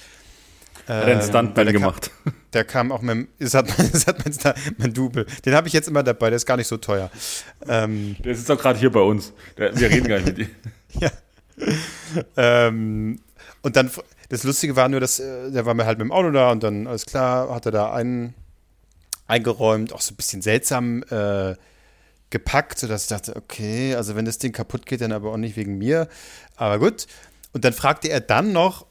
Hat einen Stuntman der kam- gemacht. Der kam auch mit dem, es hat, es hat mein, Star- mein Double. Den habe ich jetzt immer dabei, der ist gar nicht so teuer. Ähm, Der sitzt auch gerade hier bei uns. Der, wir reden gar nicht mit ihm. ja. ähm, und dann, das Lustige war nur, dass äh, der war mir halt mit dem Auto da und dann, alles klar, hat er da ein, eingeräumt, auch so ein bisschen seltsam äh, gepackt, sodass ich dachte, okay, also wenn das Ding kaputt geht, dann aber auch nicht wegen mir. Aber gut. Und dann fragte er dann noch,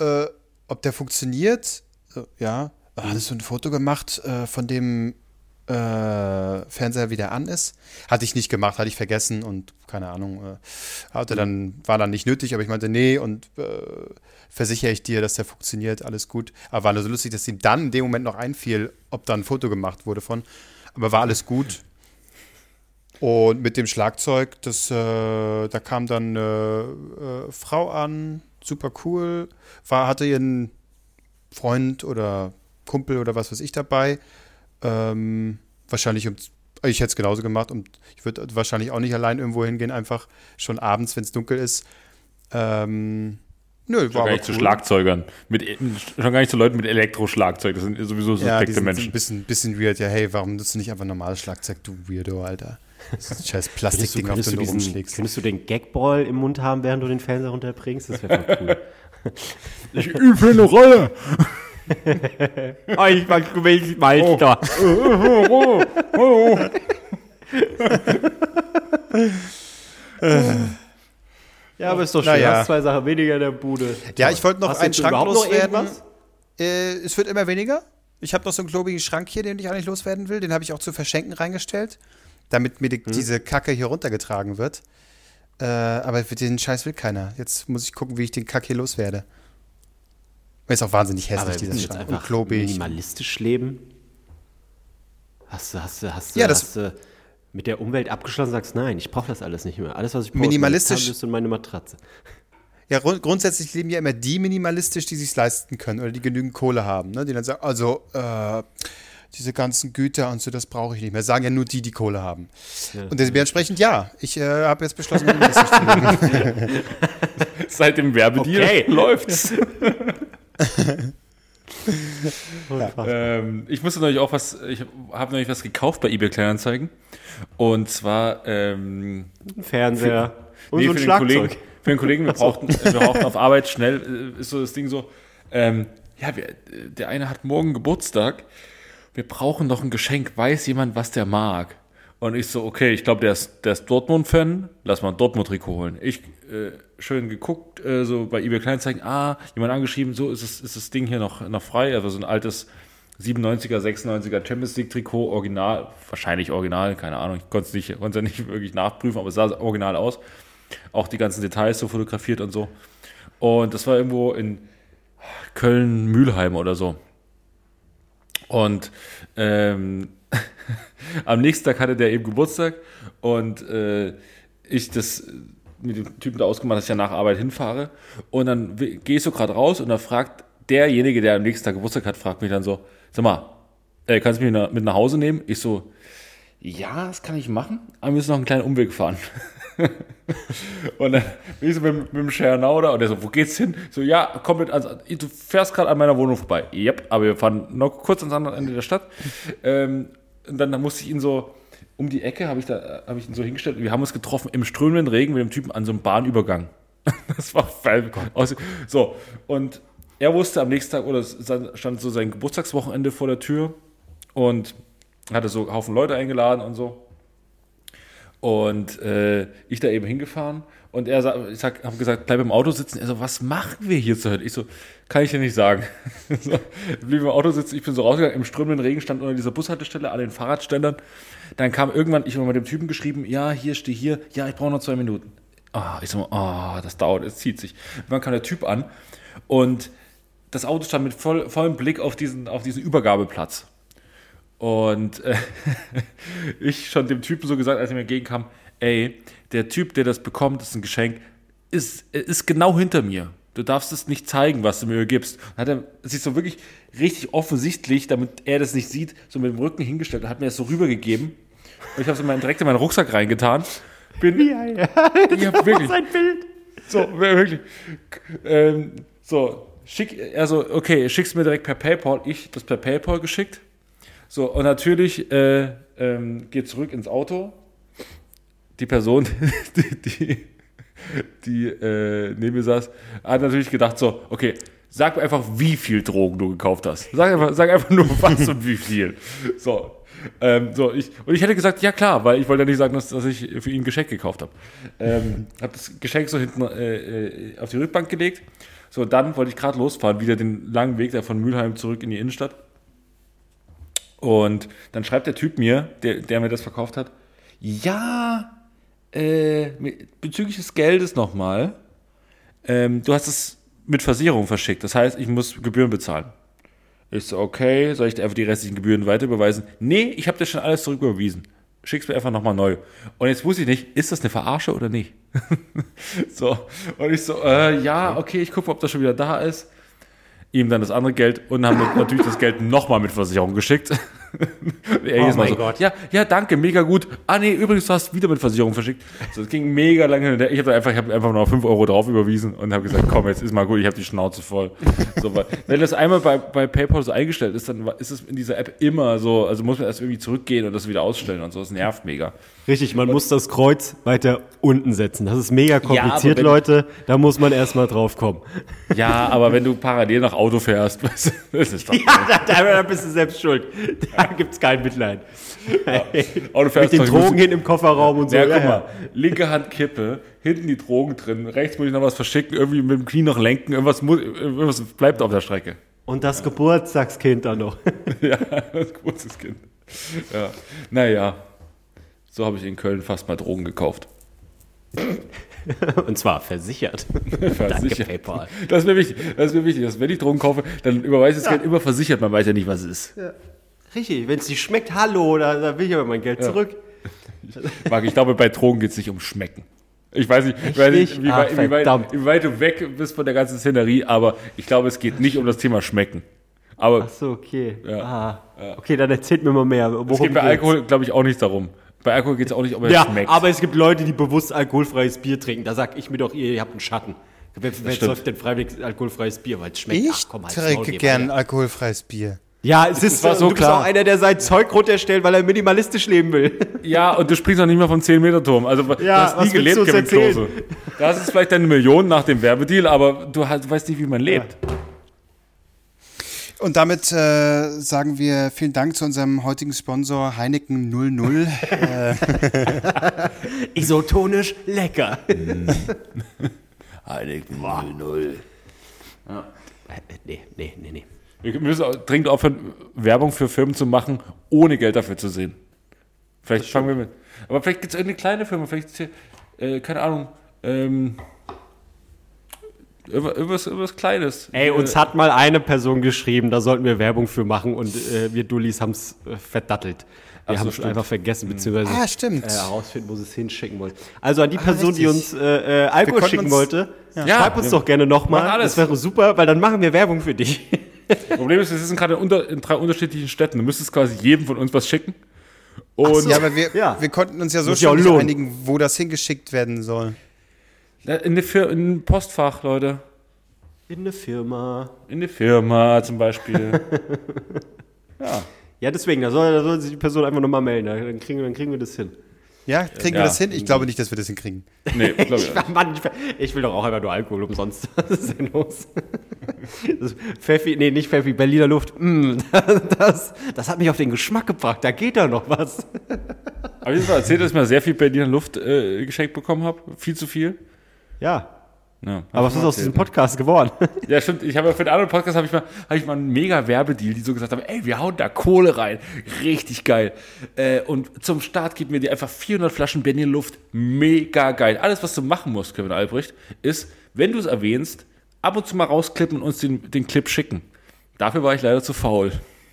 äh, ob der funktioniert. Ja, hattest du ein Foto gemacht äh, von dem äh, Fernseher wieder an ist? Hatte ich nicht gemacht, hatte ich vergessen und keine Ahnung. Äh, hatte dann, war dann nicht nötig, aber ich meinte, nee, und äh, versichere ich dir, dass der funktioniert, alles gut. Aber war nur so lustig, dass ihm dann in dem Moment noch einfiel, ob da ein Foto gemacht wurde von. Aber war alles gut. Und mit dem Schlagzeug, das, äh, da kam dann eine äh, Frau an, super cool, war, hatte ihren Freund oder Kumpel oder was weiß ich dabei. Ähm, wahrscheinlich um, ich hätte es genauso gemacht und ich würde wahrscheinlich auch nicht allein irgendwo hingehen, einfach schon abends, wenn es dunkel ist. Ähm, nö, Schon war gar aber nicht zu cool. Schlagzeugern. Mit, schon gar nicht zu Leuten mit Elektroschlagzeug. Das sind sowieso Ja, die suspekte sind Menschen. ein bisschen, bisschen weird. Ja, hey, warum nutzt du nicht einfach normales Schlagzeug, du Weirdo, Alter? Das ist ein scheiß Plastikding, auf könntest, dem du diesen, rumschlägst. könntest du den Gagball im Mund haben, während du den Fernseher runterbringst? Das wäre voll cool. Ich übe eine Rolle. oh, ich mag Weltmeister. Ja, aber ist doch schön. Naja. Hast zwei Sachen weniger in der Bude. Ja, ich wollte noch Hast du einen Schrank loswerden. Äh, es wird immer weniger. Ich habe noch so einen klobigen Schrank hier, den ich eigentlich loswerden will. Den habe ich auch zu verschenken reingestellt, damit mir die, Hm. diese Kacke hier runtergetragen wird. Äh, aber für den Scheiß will keiner. Jetzt muss ich gucken, wie ich den Kack hier loswerde. Ist auch wahnsinnig Aber hässlich, wir dieser Schrank. Und klobig. minimalistisch leben. Hast du, hast du, hast du, Ja, das- hast du mit der Umwelt abgeschlossen sagst, nein, ich brauche das alles nicht mehr. Alles, was ich brauche, Minimalistisch- ist meine Matratze. Ja, grund grundsätzlich leben ja immer die minimalistisch, die sich leisten können oder die genügend Kohle haben. Ne? Die dann sagen, also äh, diese ganzen Güter und so, das brauche ich nicht mehr. Sagen ja nur die, die Kohle haben. und dementsprechend ja, ich äh, habe jetzt beschlossen, minimalistisch zu leben. Seit dem Werbedeal Okay. läuft's. Unfassbar. Ähm, ich musste natürlich auch was, ich habe nämlich was gekauft bei eBay Kleinanzeigen. Und zwar ähm, Ein Fernseher und nee, so ein für, den Schlagzeug. Kollegen, für den Kollegen, wir brauchten, wir brauchten auf Arbeit schnell, äh, ist so das Ding so, ähm, ja, wir, der eine hat morgen Geburtstag, wir brauchen noch ein Geschenk, weiß jemand, was der mag? Und ich so, okay, ich glaube, der ist, der ist Dortmund-Fan, lass mal ein Dortmund-Trikot holen. Ich äh, schön geguckt, äh, so bei eBay Kleinanzeigen, ah, jemand angeschrieben, so ist, es, ist das Ding hier noch, noch frei, also so ein altes 97er, 96er Champions League Trikot, original, wahrscheinlich original, keine Ahnung, ich konnte es nicht, konnte nicht wirklich nachprüfen, aber es sah original aus. Auch die ganzen Details so fotografiert und so. Und das war irgendwo in Köln-Mühlheim oder so. Und ähm, am nächsten Tag hatte der eben Geburtstag und äh, ich das mit dem Typen da ausgemacht, dass ich ja nach Arbeit hinfahre. Und dann ich so gerade raus und da fragt derjenige, der am nächsten Tag Geburtstag hat, fragt mich dann so, sag mal, äh, kannst du mich mit nach Hause nehmen? Ich so, ja, das kann ich machen, aber wir müssen noch einen kleinen Umweg fahren. und dann bin ich so mit, mit dem Schernau da und der so, wo geht's hin? So, ja, komm mit, also, du fährst gerade an meiner Wohnung vorbei. Yep, aber wir fahren noch kurz ans andere Ende der Stadt. Ähm, und dann, dann musste ich ihn so, um die Ecke habe ich, da, hab ich ihn so hingestellt. Wir haben uns getroffen im strömenden Regen mit dem Typen an so einem Bahnübergang. Das war geil. Aus- So, und er wusste am nächsten Tag, oder es stand so sein Geburtstagswochenende vor der Tür und hatte so einen Haufen Leute eingeladen und so. Und äh, ich da eben hingefahren und er sa- ich sag, habe gesagt, bleib im Auto sitzen. Er so, was machen wir hier zu heute? Ich so, kann ich dir nicht sagen. so, blieb im Auto sitzen, ich bin so rausgegangen, im strömenden Regen stand unter dieser Bushaltestelle, an den Fahrradständern. Dann kam irgendwann, ich habe mit dem Typen geschrieben, ja, hier, steh hier, ja, ich brauche noch zwei Minuten. Ah, ich so, ah, das dauert, es zieht sich. Irgendwann kam der Typ an und das Auto stand mit voll, vollem Blick auf diesen, auf diesen Übergabeplatz. Und äh, ich schon dem Typen so gesagt, als er mir entgegenkam, ey, der Typ, der das bekommt, das ist ein Geschenk, ist, ist genau hinter mir. Du darfst es nicht zeigen, was du mir gibst. Und hat er sich so wirklich richtig offensichtlich, damit er das nicht sieht, so mit dem Rücken hingestellt und hat mir das so rübergegeben. Und ich habe es in meinen- direkt in meinen Rucksack reingetan. Bin, Ja, ja. ja, wirklich. Sein Bild. So, wirklich. Ähm, so, schick, also, okay, schick's mir direkt per PayPal. Ich das per PayPal geschickt. So, und natürlich äh, ähm, geht zurück ins Auto. Die Person, die, die, die äh, neben mir saß, hat natürlich gedacht so, okay, sag mir einfach, wie viel Drogen du gekauft hast. Sag einfach, sag einfach nur was und wie viel. So. Ähm, so ich, und ich hätte gesagt, ja klar, weil ich wollte ja nicht sagen, dass, dass ich für ihn ein Geschenk gekauft habe. Ähm, habe das Geschenk so hinten äh, äh, auf die Rückbank gelegt. So, dann wollte ich gerade losfahren, wieder den langen Weg da von Mülheim zurück in die Innenstadt. Und dann schreibt der Typ mir, der, der mir das verkauft hat, ja, äh, bezüglich des Geldes nochmal, ähm, du hast es mit Versicherung verschickt, das heißt, ich muss Gebühren bezahlen. Ich so, okay, soll ich dir einfach die restlichen Gebühren weiter überweisen? Nee, ich habe dir schon alles zurücküberwiesen. Schick's mir einfach nochmal neu. Und jetzt wusste ich nicht, ist das eine Verarsche oder nicht? so, und ich so, äh, ja, okay, ich gucke, ob das schon wieder da ist ihm dann das andere Geld und haben natürlich das Geld nochmal mit Versicherung geschickt. er Oh mein so, Gott. Ja, ja, danke, mega gut. Ah nee, übrigens, du hast wieder mit Versicherung verschickt. So, es ging mega lange. hin. Ich habe einfach, ich hab einfach noch 5 Euro drauf überwiesen und habe gesagt, komm, jetzt ist mal gut, ich habe die Schnauze voll. So, weil, wenn das einmal bei, bei PayPal so eingestellt ist, dann ist es in dieser App immer so, also muss man erst irgendwie zurückgehen und das wieder ausstellen und so. Das nervt mega. Richtig, man muss das Kreuz weiter unten setzen. Das ist mega kompliziert, wenn- Leute. Da muss man erstmal drauf kommen. Ja, aber wenn du parallel nach Auto fährst, das ist doch Ja, da, da bist du selbst schuld. Da gibt's kein Mitleid. Auto Mit fährst den ich muss- Drogen hin im Kofferraum und so. Ja, guck mal, linke Hand Kippe, hinten die Drogen drin, rechts muss ich noch was verschicken, irgendwie mit dem Knie noch lenken, irgendwas, muss, irgendwas bleibt auf der Strecke. Und das Geburtstagskind dann noch. ja, das kurzes Kind. Ja, naja, so habe ich in Köln fast mal Drogen gekauft. Und zwar versichert. Versichert. PayPal. Das ist mir wichtig, das ist mir wichtig, dass wenn ich Drogen kaufe, dann überweise ich das Geld immer versichert, man weiß ja nicht, was es ist. Richtig, wenn es nicht schmeckt, hallo, da, da will ich aber mein Geld zurück. Marc, ich glaube, bei Drogen geht es nicht um Schmecken. Ich weiß nicht, ich weiß nicht wie, weit, wie, weit, wie weit du weg bist von der ganzen Szenerie, aber ich glaube, es geht nicht um das Thema Schmecken. Aber Ach so, okay. Ja. Ah. Okay, dann erzählt mir mal mehr. Worum es geht bei geht's? Alkohol, glaube ich, auch nicht darum. Bei Alkohol geht es auch nicht, ob er Ja, schmeckt. aber es gibt Leute, die bewusst alkoholfreies Bier trinken. Da sag ich mir doch, ihr, ihr habt einen Schatten. Wer, wer säuft denn freiwillig alkoholfreies Bier, weil es schmeckt? Ich Ach, komm, Maul, trinke gern alkoholfreies Bier. Ja, es ist war so du bist klar. auch einer, der sein Zeug runterstellt, weil er minimalistisch leben will. ja, und du springst noch nicht mal vom 10-Meter-Turm. Also, du Ja, hast nie gelebt, du Kevin? Klose. Das ist vielleicht deine Million nach dem Werbedeal, aber du halt, weißt nicht, wie man lebt. Und damit äh, sagen wir vielen Dank zu unserem heutigen Sponsor Heineken 00. Isotonisch lecker. Heineken 00. Äh, nee, nee, nee, nee. Wir müssen auch dringend aufhören, Werbung für Firmen zu machen, ohne Geld dafür zu sehen. Vielleicht fangen wir mit. Aber vielleicht gibt es irgendeine kleine Firma, vielleicht, ist hier, äh, keine Ahnung, ähm, irgendwas, irgendwas, irgendwas Kleines. Ey, uns hat mal eine Person geschrieben, da sollten wir Werbung für machen und äh, wir Dullis haben es äh, verdattelt. Wir so, haben es einfach vergessen, beziehungsweise Ah, stimmt. äh, herausfinden, wo sie es hinschicken wollte. Also an die Person, die richtig. uns äh, äh, Alkohol schicken uns- wollte, Ja. schreib uns Ja. doch gerne nochmal. Das wäre super, weil dann machen wir Werbung für dich. Problem ist, wir sind gerade in, unter, in drei unterschiedlichen Städten. Du müsstest quasi jedem von uns was schicken. Und ja, aber wir, Ja. wir konnten uns ja so schon einigen, wo das hingeschickt werden soll. In, eine Fir in ein Postfach, Leute. In eine Firma. In eine Firma zum Beispiel. ja. Ja, deswegen, da soll, da soll sich die Person einfach nochmal melden. Dann kriegen, dann kriegen wir das hin. Ja, kriegen Ja. wir das hin? Ich glaube nicht, dass wir das hinkriegen. Nee, glaube ich. nicht. Mann, ich, ich will doch auch einfach nur Alkohol umsonst. Was ist denn los? Das Pfeffi, nee, nicht Pfeffi, Berliner Luft. Mm, das, das hat mich auf den Geschmack gebracht. Da geht da noch was. Auf jeden Fall erzählt, dass ich mal sehr viel Berliner Luft äh, geschenkt bekommen habe. Viel zu viel. Ja. Ja, Aber was ist aus diesem Podcast geworden? Ja, stimmt. Ich habe ja für den anderen Podcast habe ich mal, habe ich mal einen mega Werbedeal, die so gesagt haben, ey, wir hauen da Kohle rein. Richtig geil. Äh, und zum Start gibt mir die einfach 400 Flaschen Berliner Luft. Mega geil. Alles, was du machen musst, Kevin Albrecht, ist, wenn du es erwähnst, ab und zu mal rausklippen und uns den, den Clip schicken. Dafür war ich leider zu faul.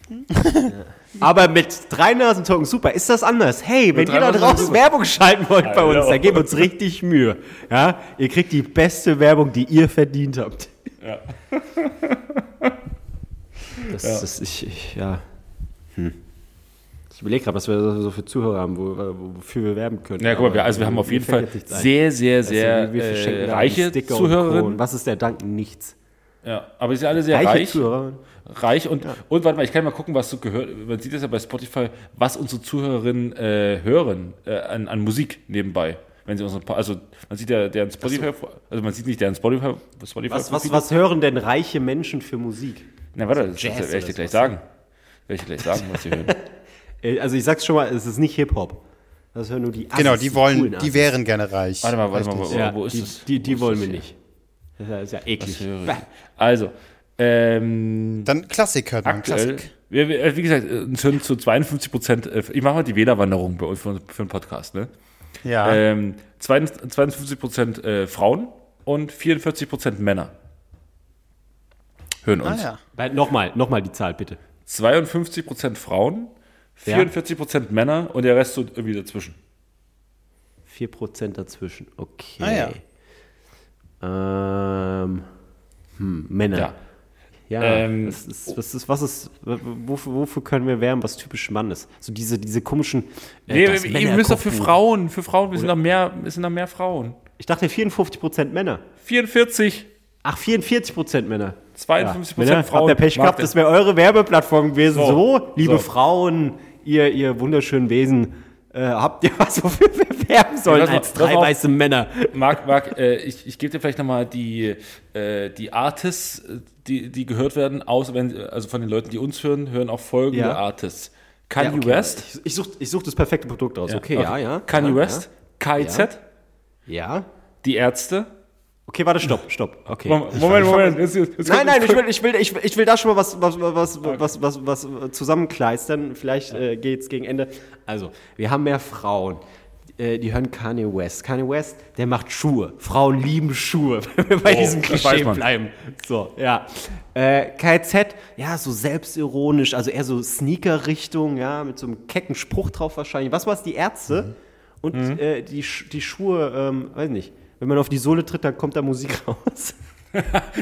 Aber mit drei Nasentalken super, ist das anders. Hey, wenn drei ihr da draußen. Werbung schalten wollt bei uns, dann geben wir uns richtig Mühe. Ja, ihr kriegt die beste Werbung, die ihr verdient habt. Ja. Das ist, ich, ich, ja. Hm. Ich überlege gerade, was wir so für Zuhörer haben, wo, wo, wofür wir werben können. Ja, guck mal, wir, also wir haben auf jeden Fall ein. sehr, sehr, Also, sehr wir verschenken äh, reiche. Zuhörerinnen. Was ist der Dank? Nichts. Ja, aber sie sind alle sehr Reiche reich. Zuhörer. Reich und, und warte mal, ich kann mal gucken, was so gehört. Man sieht das ja bei Spotify, was unsere Zuhörerinnen äh, hören äh, an, an Musik nebenbei. Wenn sie unseren, also man sieht ja deren Spotify, also man sieht nicht deren Spotify, Spotify Was, was, was hören denn reiche Menschen für Musik? Na warte, das, Jazz das werde ich dir gleich sagen. Werde ich dir gleich sagen, was sie hören. Äh, Also ich sag's schon mal, es ist nicht Hip-Hop. Das hören nur die Assis, Genau, die wollen, die Assis. wären gerne reich. Warte mal, warte mal, Richtig. wo, ja, wo ist die, das? Die, die Wo wollen wir nicht. Das ist ja- ja eklig. Also, ähm, Dann Klassik hört man, aktuell, Klassik. wir, wir, wie gesagt, äh, uns hören zu 52 Prozent, äh, ich mache mal die Wählerwanderung bei uns für, für den Podcast, ne? Ja. Ähm, 52 Prozent äh, Frauen und 44 Prozent Männer hören ah, uns. ja. Bei- Nochmal, nochmal die Zahl bitte. 52 Prozent Frauen, 44 Prozent Männer und der Rest so irgendwie dazwischen. 4% dazwischen. Okay. Ah, Ähm, hm, Männer. Ja. Ja, Ähm, was, ist, was, ist, was ist, wofür, wofür können wir werben, was typisch Mann ist? So diese, diese komischen. äh, Nee, das ihr müsst doch für. Frauen, für Frauen, wir sind noch mehr, wir sind noch mehr Frauen. Ich dachte 54% Männer. 44, Ach, 44% Männer. 52 Männer, Prozent Frauen. Habt ihr Pech gehabt, das wäre eure Werbeplattform gewesen. So. So, liebe So. Frauen, ihr, ihr wunderschönen Wesen, äh, habt ihr was, wofür wir werben sollen mal- als drei weiße Männer? Marc, Marc äh, ich, ich gebe dir vielleicht nochmal die, äh, die Artists, äh, die, die gehört werden, aus, wenn, also von den Leuten, die uns hören, hören auch folgende Ja. Artists. Kanye Ja, okay. West. Ich, ich suche ich such das perfekte Produkt aus. Okay, ja, ja. Kanye ja, West, KIZ, Ja. ja. die Ärzte. Okay, warte, stopp, stopp. Okay. Moment, Moment. Moment. Jetzt, jetzt, jetzt Nein, nein, ich will, ich will, ich will, ich will da schon mal was, was, was, was, was, was, was zusammenkleistern. Vielleicht äh, geht's gegen Ende. Also, wir haben mehr Frauen. Äh, die hören Kanye West. Kanye West, der macht Schuhe. Frauen lieben Schuhe, wenn wir bei Oh, diesem Klischee bleiben. So, ja. Äh, KZ, ja, so selbstironisch, also eher so Sneaker-Richtung, ja, mit so einem kecken Spruch drauf wahrscheinlich. Was war's, die Ärzte? Und äh, die, die Schuhe, ähm, weiß nicht, wenn man auf die Sohle tritt, dann kommt da Musik raus.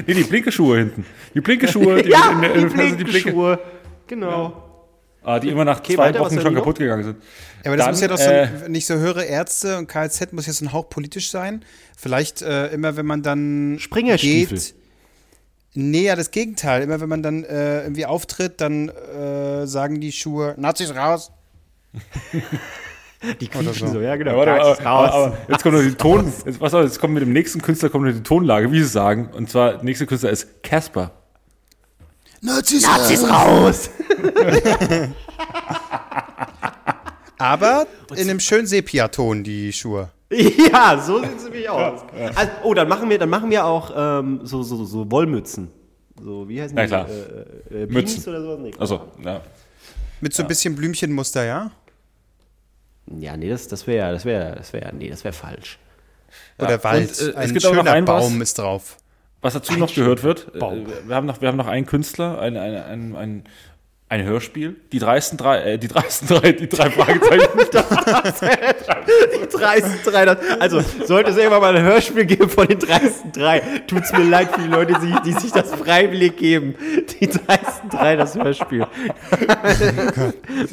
Nee, die Blinke-Schuhe hinten. Die Blinke-Schuhe, die, ja, in der- die also die Blinke. Genau. ah, die immer nach Okay, zwei weiter, Wochen schon kaputt gegangen sind. Ja, aber das Dann, muss ja doch so äh, ein, nicht so höhere Ärzte und KZ muss ja so ein Hauch politisch sein. Vielleicht äh, immer, wenn man dann Springerstiefel. geht. Nee, ja, das Gegenteil. Immer wenn man dann äh, irgendwie auftritt, dann äh, sagen die Schuhe Nazis raus. Die quietschen so. so. ja genau. Ja, warte, aber, raus. aber, aber jetzt kommt noch die Ton. Jetzt, was soll, jetzt kommt mit dem nächsten Künstler kommt noch die Tonlage, wie sie sagen. Und zwar, der nächste Künstler ist Casper. Nazis, Nazis raus! Aber in einem schönen Sepiaton, die Schuhe. ja, so sieht es nämlich aus. Also, oh, dann machen wir, dann machen wir auch ähm, so, so, so Wollmützen. So, wie heißen Na die? klar. Äh, äh, Mützen. Beanies oder sowas? Nee. Also, ja. Mit so ein bisschen Blümchenmuster, ja? Ja, nee, das, das wäre, das wäre, das wäre, nee, das wäre falsch. Oder Wald. und, äh, es ein gibt auch noch schöner ein was. Baum ist drauf. Was dazu noch gehört wird, äh, wir haben noch, wir haben noch einen Künstler, ein, ein, ein, ein, ein Hörspiel, die dreisten drei, äh, die dreisten drei, die drei Fragezeichen. Die dreisten drei. das- Also, sollte es irgendwann mal ein Hörspiel geben von den dreisten drei, tut's mir leid für die Leute, die, die sich das freiwillig geben. Die dreisten drei, das Hörspiel.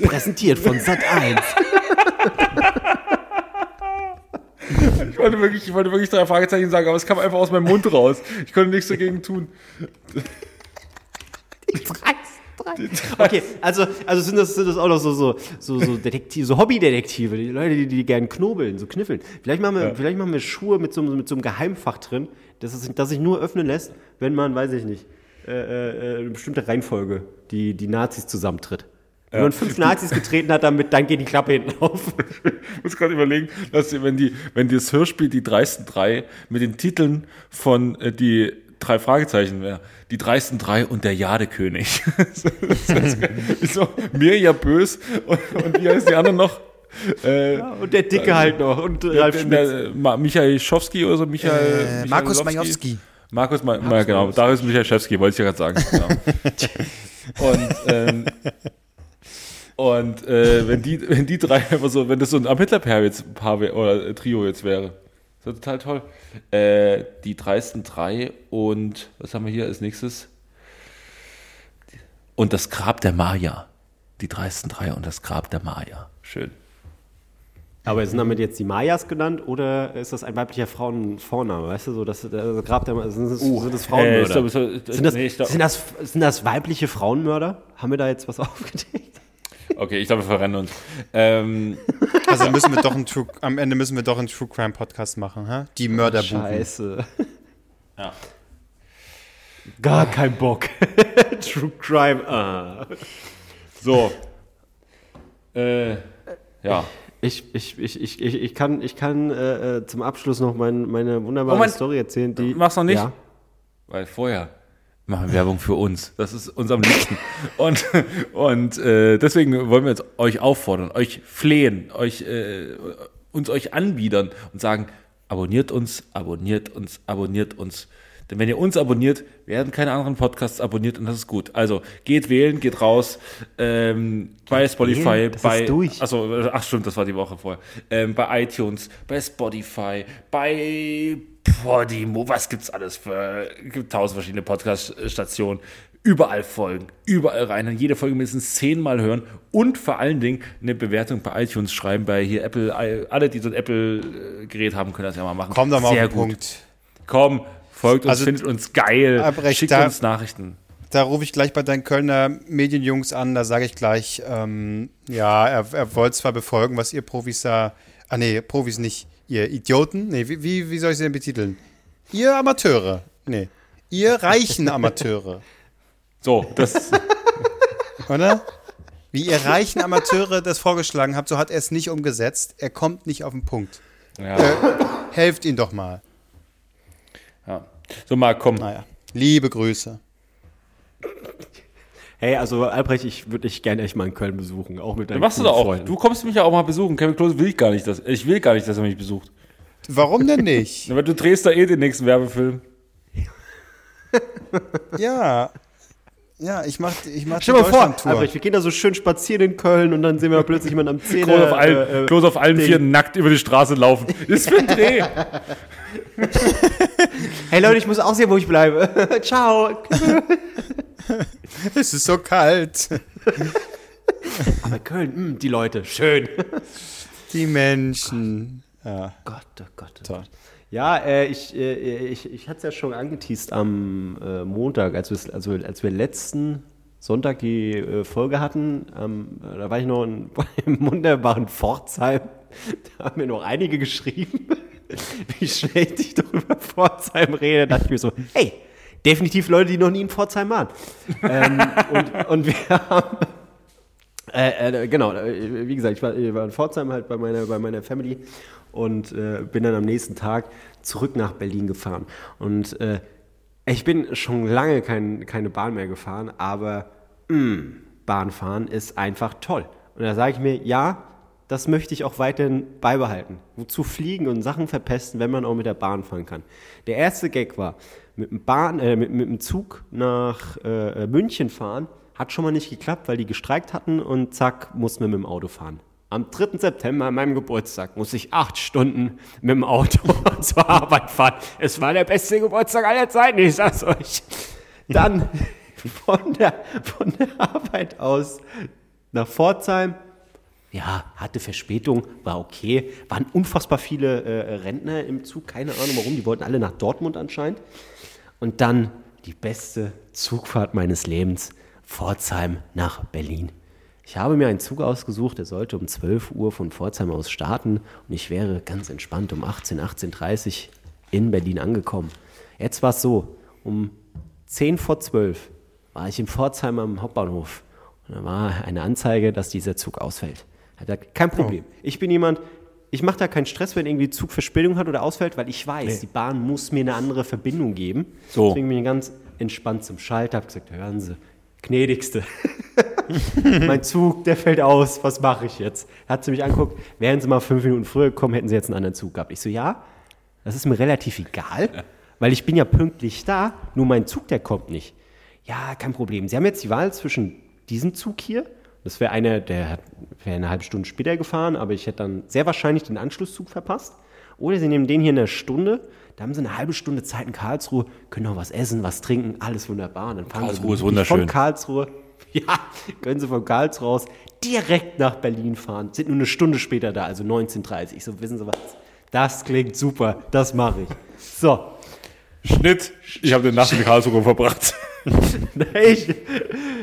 Präsentiert von Sat 1. ich, wollte wirklich, ich wollte wirklich drei Fragezeichen sagen, aber es kam einfach aus meinem Mund raus. Ich konnte nichts dagegen tun. Die drei. Okay, also, also sind, das, sind das auch noch so, so, so, so Detektive, so Hobbydetektive, die Leute, die, die gerne knobeln, so kniffeln. Vielleicht machen wir, vielleicht machen wir Schuhe mit so, einem- mit so einem Geheimfach drin, das, ist, das sich nur öffnen lässt, wenn man, weiß ich nicht, äh, äh, eine bestimmte Reihenfolge, die, die Nazis zusammentritt. Wenn man fünf Nazis getreten hat, damit, dann geht die Klappe hinten auf. Ich muss gerade überlegen, dass wenn die, wenn das Hörspiel die dreisten drei mit den Titeln von äh, die drei Fragezeichen wäre, die dreisten drei und der Jadekönig. so, Mirja Bös und, und wie heißt die anderen noch? Äh, Und der Dicke halt noch. Und der, Ralf Schmitz. Michael Schowski oder so, Michael, Äh, Michael Markus. Majowski. Markus, Ma Ma genau, Darius Michalschewski, wollte ich ja gerade sagen. Genau. und ähm, und äh, wenn, die, wenn die drei einfach so, wenn das so ein am jetzt Paar oder äh, Trio jetzt wäre, das wäre total toll. Äh, die dreisten drei und was haben wir hier als nächstes? Und das Grab der Maya. Die dreisten drei und das Grab der Maya. Schön. Aber sind damit jetzt die Mayas genannt oder ist das ein weiblicher Frauenvorname? Weißt du, so, dass das Grab der sind das, sind das Frauenmörder? Äh, glaub, so- sind, das, nee, ich glaub- sind, das, sind das weibliche Frauenmörder? Haben wir da jetzt was aufgedeckt? Okay, ich glaube, wir verrennen uns. Ähm, Also müssen wir doch ein True, am Ende müssen wir doch einen True Crime Podcast machen, hä? Die Mörderbuben. Scheiße. ja. Gar kein Bock. True Crime. Ah. So. Äh, ja. Ich, ich, ich, ich, ich, ich kann, ich kann äh, äh, zum Abschluss noch mein, meine wunderbare Oh, mein- Story erzählen. Die, Mach's noch nicht? Ja. Weil vorher machen Werbung für uns. Das ist uns am liebsten. Und, und äh, deswegen wollen wir jetzt euch auffordern, euch flehen, euch, äh, uns euch anbiedern und sagen, abonniert uns, abonniert uns, abonniert uns. Denn wenn ihr uns abonniert, werden keine anderen Podcasts abonniert und das ist gut. Also geht wählen, geht raus ähm, bei Spotify, wählen? Das ist bei durch. Achso, ach stimmt, das war die Woche vorher. Ähm, bei iTunes, bei Spotify, bei Podimo, was gibt's alles für gibt tausend verschiedene Podcast-Stationen. Überall folgen, überall rein, und jede Folge mindestens zehnmal hören und vor allen Dingen eine Bewertung bei iTunes schreiben, bei hier Apple, alle, die so ein Apple-Gerät haben, können das ja mal machen. Komm doch mal Sehr auf den gut. Punkt. Komm, folgt uns, Also, findet uns geil, Albrecht, schickt da- uns Nachrichten. Da rufe ich gleich bei deinen Kölner Medienjungs an, da sage ich gleich, ähm, ja, er, er wollte zwar befolgen, was ihr Profis da, ah nee, Profis nicht, ihr Idioten, nee, wie, wie, wie soll ich sie denn betiteln? Ihr Amateure, nee, ihr reichen Amateure, So, das, oder? Wie ihr reichen Amateure das vorgeschlagen habt, so hat er es nicht umgesetzt, er kommt nicht auf den Punkt. ja, Helft ihn doch mal. So, Marc, komm. Naja, liebe Grüße. Hey, also Albrecht, ich würde dich gerne echt mal in Köln besuchen, auch mit deinen Machst du da auch. Freunden. Du kommst mich ja auch mal besuchen. Kevin Klose will ich gar nicht, dass, ich will gar nicht, dass er mich besucht. Warum denn nicht? Aber du drehst da eh den nächsten Werbefilm. Ja, ja, ich mach, ich mach die Stell dir mal vor. Albrecht, wir gehen da so schön spazieren in Köln und dann sehen wir plötzlich jemanden am Zähne. Klose auf allen, äh, äh, Klose auf allen vier nackt über die Straße laufen. Ist für ein Dreh. Hey Leute, ich muss auch sehen, wo ich bleibe. Ciao. Es ist so kalt. Aber Köln, mh, die Leute, schön. Die Menschen. Ja. Gott, oh Gott. Oh Toll. Gott. Ja, äh, ich, äh, ich, ich hatte es ja schon angeteased am äh, Montag, als, also, als wir letzten Sonntag die äh, Folge hatten. Ähm, da war ich noch in, im wunderbaren Pforzheim. Da haben mir noch einige geschrieben, wie schlecht ich doch über Pforzheim rede. Da dachte ich mir so, hey, definitiv Leute, die noch nie in Pforzheim waren. ähm, und, und wir haben äh, äh, genau, äh, wie gesagt, ich war, ich war in Pforzheim halt bei meiner, bei meiner Family und äh, bin dann am nächsten Tag zurück nach Berlin gefahren. Und äh, ich bin schon lange kein, keine Bahn mehr gefahren, aber mh, Bahnfahren ist einfach toll. Und da sage ich mir, ja, das möchte ich auch weiterhin beibehalten. Wozu fliegen und Sachen verpesten, wenn man auch mit der Bahn fahren kann? Der erste Gag war, mit dem, Bahn, äh, mit, mit dem Zug nach äh, München fahren, hat schon mal nicht geklappt, weil die gestreikt hatten und zack, mussten wir mit dem Auto fahren. Am 3. September, an meinem Geburtstag, muss ich acht Stunden mit dem Auto zur Arbeit fahren. Es war der beste Geburtstag aller Zeiten, ich sag's euch. Dann von der, von der Arbeit aus nach Pforzheim. Ja, hatte Verspätung, war okay. Waren unfassbar viele äh, Rentner im Zug, keine Ahnung warum. Die wollten alle nach Dortmund anscheinend. Und dann die beste Zugfahrt meines Lebens, Pforzheim nach Berlin. Ich habe mir einen Zug ausgesucht, der sollte um 12 Uhr von Pforzheim aus starten und ich wäre ganz entspannt um 18, 18.30 Uhr in Berlin angekommen. Jetzt war es so, um 10 vor 12 war ich in Pforzheim am Hauptbahnhof und da war eine Anzeige, dass dieser Zug ausfällt. Er hat gesagt, kein Problem. Ich bin jemand, ich mache da keinen Stress, wenn irgendwie Zug Verspätung hat oder ausfällt, weil ich weiß, die Bahn muss mir eine andere Verbindung geben. So. Deswegen bin ich ganz entspannt zum Schalter, habe gesagt, hören Sie, gnädigste, mein Zug, der fällt aus, was mache ich jetzt? Hat sie mich angeguckt, wären Sie mal fünf Minuten früher gekommen, hätten Sie jetzt einen anderen Zug gehabt. Ich so, ja, das ist mir relativ egal, weil ich bin ja pünktlich da, nur mein Zug, der kommt nicht. Ja, kein Problem. Sie haben jetzt die Wahl zwischen diesem Zug hier, das wäre einer, der wäre eine halbe Stunde später gefahren, aber ich hätte dann sehr wahrscheinlich den Anschlusszug verpasst. Oder Sie nehmen den hier in einer Stunde, da haben Sie eine halbe Stunde Zeit in Karlsruhe, können noch was essen, was trinken, alles wunderbar. Und dann fahren Karlsruhe Sie ist wunderschön. von Karlsruhe ja, können Sie von Karlsruhe raus direkt nach Berlin fahren. Sind nur eine Stunde später da, also 19.30 Ich so, wissen Sie was? Das klingt super, das mache ich. So, Schnitt. Ich habe den Nacht in Karlsruhe verbracht. ich,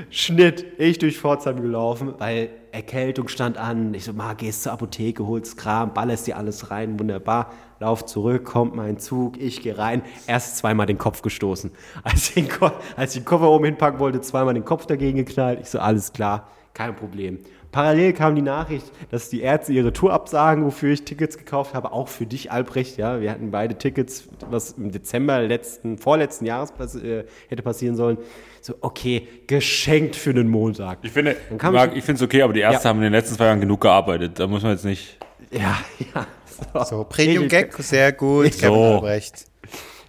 Schnitt, ich durch Pforzheim gelaufen, weil Erkältung stand an. Ich so, mal, gehst zur Apotheke, holst Kram, ballerst dir alles rein, wunderbar. Lauf zurück, kommt mein Zug, ich gehe rein. Erst zweimal den Kopf gestoßen. Als ich den, Ko als ich den Koffer oben hinpacken wollte, zweimal den Kopf dagegen geknallt. Ich so, alles klar, kein Problem. Parallel kam die Nachricht, dass die Ärzte ihre Tour absagen, wofür ich Tickets gekauft habe, auch für dich, Albrecht. Ja, wir hatten beide Tickets, was im Dezember letzten, vorletzten Jahres äh, hätte passieren sollen. So, okay, geschenkt für den Montag. Ich finde, Marc, ich- ich finde es okay, aber die Ärzte Ja. haben in den letzten zwei Jahren genug gearbeitet. Da muss man jetzt nicht. Ja, ja. So, Premium-Gag, sehr gut, So. Kevin Albrecht.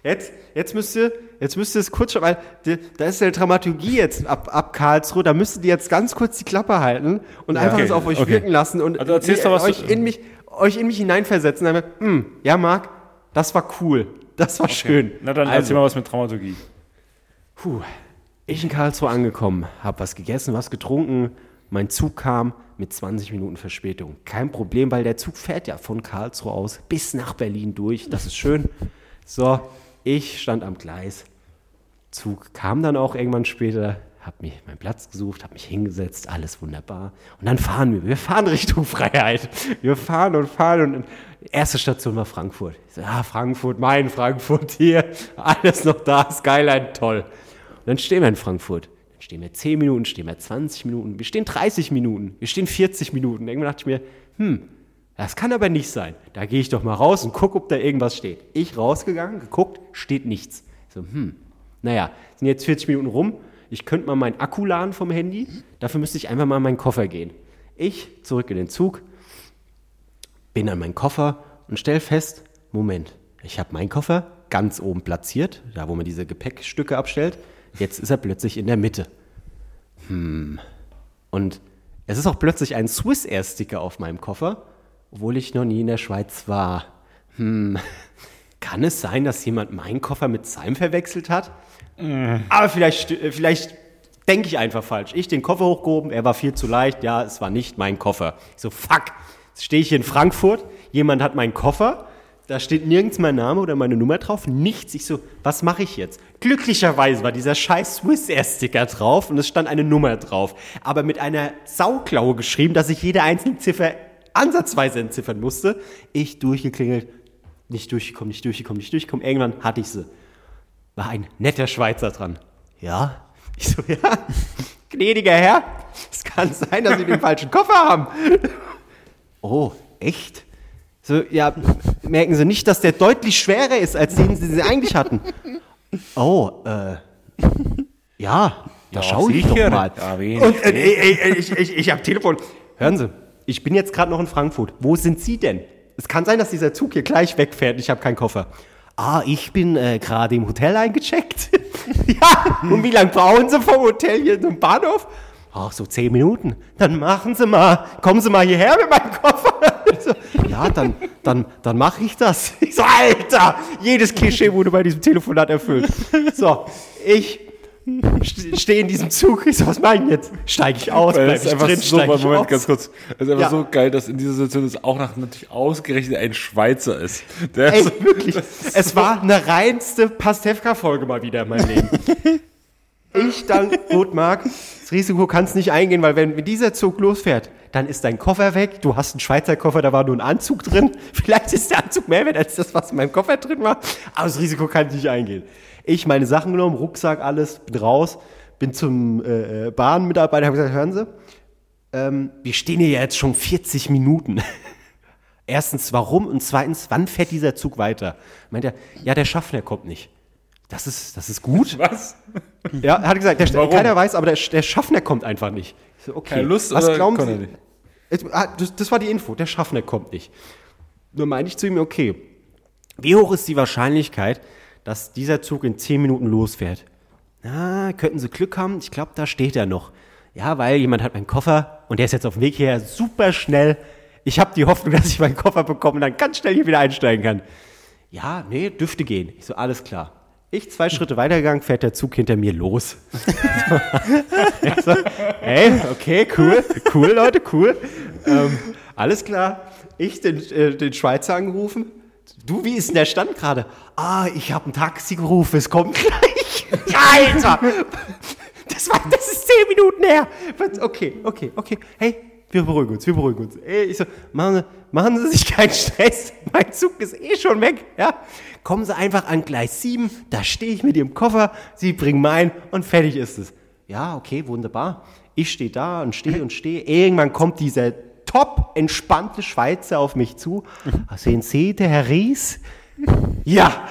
Jetzt, jetzt müsst ihr, jetzt müsst ihr es kurz, weil die, da ist ja Dramaturgie jetzt ab, ab Karlsruhe, da müsstet ihr jetzt ganz kurz die Klappe halten und einfach Okay, das auf euch okay. wirken lassen und Also erzählst du was- euch, in mich, euch in mich hineinversetzen. Dann, hm, ja, Marc, das war cool, das war schön. Na dann also, erzähl mal was mit Dramaturgie. Puh, ich in Karlsruhe angekommen, hab was gegessen, was getrunken. Mein Zug kam mit 20 Minuten Verspätung. Kein Problem, weil der Zug fährt ja von Karlsruhe aus bis nach Berlin durch. Das ist schön. So, ich stand am Gleis. Zug kam dann auch irgendwann später, hab mich meinen Platz gesucht, hab mich hingesetzt, alles wunderbar. Und dann fahren wir. Wir fahren Richtung Freiheit. Wir fahren und fahren und erste Station war Frankfurt. Ich so, ja, Frankfurt, mein Frankfurt hier, alles noch da, Skyline, toll. Und dann stehen wir in Frankfurt. Dann stehen wir 10 Minuten, stehen wir 20 Minuten, wir stehen 30 Minuten, wir stehen 40 Minuten. Irgendwann dachte ich mir, hm, das kann aber nicht sein. Da gehe ich doch mal raus und gucke, ob da irgendwas steht. Ich rausgegangen, geguckt, steht nichts. Ich So, hm, naja, sind jetzt 40 Minuten rum. Ich könnte mal meinen Akku laden vom Handy. Dafür müsste ich einfach mal in meinen Koffer gehen. Ich zurück in den Zug, bin an meinen Koffer und stell fest, Moment, ich habe meinen Koffer ganz oben platziert, da wo man diese Gepäckstücke abstellt. Jetzt ist er plötzlich in der Mitte. Hm. Und es ist auch plötzlich ein Swiss Air Sticker auf meinem Koffer, obwohl ich noch nie in der Schweiz war. Hm. Kann es sein, dass jemand meinen Koffer mit seinem verwechselt hat? Aber vielleicht, äh, vielleicht denke ich einfach falsch. Ich den Koffer hochgehoben, er war viel zu leicht. Ja, es war nicht mein Koffer. Ich so, fuck. Jetzt stehe ich hier in Frankfurt, jemand hat meinen Koffer, da steht nirgends mein Name oder meine Nummer drauf, nichts. Ich so, was mache ich jetzt? Glücklicherweise war dieser scheiß Swiss Air Sticker drauf und es stand eine Nummer drauf. Aber mit einer Sauklaue geschrieben, dass ich jede einzelne Ziffer ansatzweise entziffern musste. Ich durchgeklingelt, nicht durchgekommen, nicht durchgekommen, nicht durchgekommen. Irgendwann hatte ich sie war ein netter Schweizer dran. Ja? Ich so, ja, gnädiger Herr, es kann sein, dass Sie den falschen Koffer haben. Oh, echt? So, ja, merken Sie nicht, dass der deutlich schwerer ist, als den Sie eigentlich hatten? Oh, äh, ja, da schaue ich doch mal. Ja. Und äh, äh, äh, ich, ich, ich habe Telefon. Hören Sie, ich bin jetzt gerade noch in Frankfurt. Wo sind Sie denn? Es kann sein, dass dieser Zug hier gleich wegfährt ich habe keinen Koffer. Ah, ich bin äh, gerade im Hotel eingecheckt. ja, und wie lange brauchen Sie vom Hotel hier zum Bahnhof? Ach, so zehn Minuten. Dann machen Sie mal, kommen Sie mal hierher mit meinem Koffer. So, ja, dann, dann, dann mache ich das. Ich so, Alter, jedes Klischee wurde bei diesem Telefonat erfüllt. So, ich stehe in diesem Zug. Ich so, was mache ich jetzt? Steige ich aus, Weil bleib das ich drin, so, steige ich Moment, aus? ganz kurz. Es ist einfach Ja. so geil, dass in dieser Situation es auch nach natürlich ausgerechnet ein Schweizer ist. Der Ey, so- wirklich. Es war eine reinste Pastewka-Folge mal wieder in meinem Leben. Ich dann, gut, Marc, das Risiko kannst nicht eingehen, weil wenn dieser Zug losfährt, dann ist dein Koffer weg. Du hast einen Schweizer Koffer, da war nur ein Anzug drin. Vielleicht ist der Anzug mehr wert als das, was in meinem Koffer drin war. Aber das Risiko kann ich nicht eingehen. Ich meine Sachen genommen, Rucksack, alles, bin raus, bin zum äh, äh, Bahnmitarbeiter, habe gesagt, hören Sie, ähm, wir stehen hier jetzt schon 40 Minuten. Erstens, warum? Und zweitens, wann fährt dieser Zug weiter? Meint er, ja, der Schaffner kommt nicht. Das ist, das ist gut. Was? Ja, er hat gesagt, der, Warum? keiner weiß, aber der, der Schaffner kommt einfach nicht. Ich so, okay. Keine Lust Was glauben Sie? ah, das, das war die Info, der Schaffner kommt nicht. Nur meinte ich zu ihm, okay, wie hoch ist die Wahrscheinlichkeit, dass dieser Zug in 10 Minuten losfährt? Na, könnten Sie Glück haben? Ich glaube, da steht er noch. Ja, weil jemand hat meinen Koffer und der ist jetzt auf dem Weg hierher super schnell. Ich habe die Hoffnung, dass ich meinen Koffer bekomme und dann ganz schnell hier wieder einsteigen kann. Ja, nee, dürfte gehen. Ich so, alles klar. Ich zwei Schritte weitergegangen, fährt der Zug hinter mir los. so, hey, okay, cool, cool, Leute, cool. Ähm, alles klar. Ich den, äh, den Schweizer angerufen. Du, wie ist denn der Stand gerade? Ah, ich habe ein Taxi gerufen, es kommt gleich. Alter! Das, war, das ist zehn Minuten her. Okay, okay, okay. Hey, wir beruhigen uns, wir beruhigen uns. Ich so, machen Sie, machen Sie sich keinen Stress. Mein Zug ist eh schon weg. Ja? Kommen Sie einfach an Gleis 7, da stehe ich mit Ihrem Koffer, Sie bringen meinen und fertig ist es. Ja, okay, wunderbar. Ich stehe da und stehe und stehe. Irgendwann kommt dieser top entspannte Schweizer auf mich zu. Sehen Sie, der Herr Ries? Ja,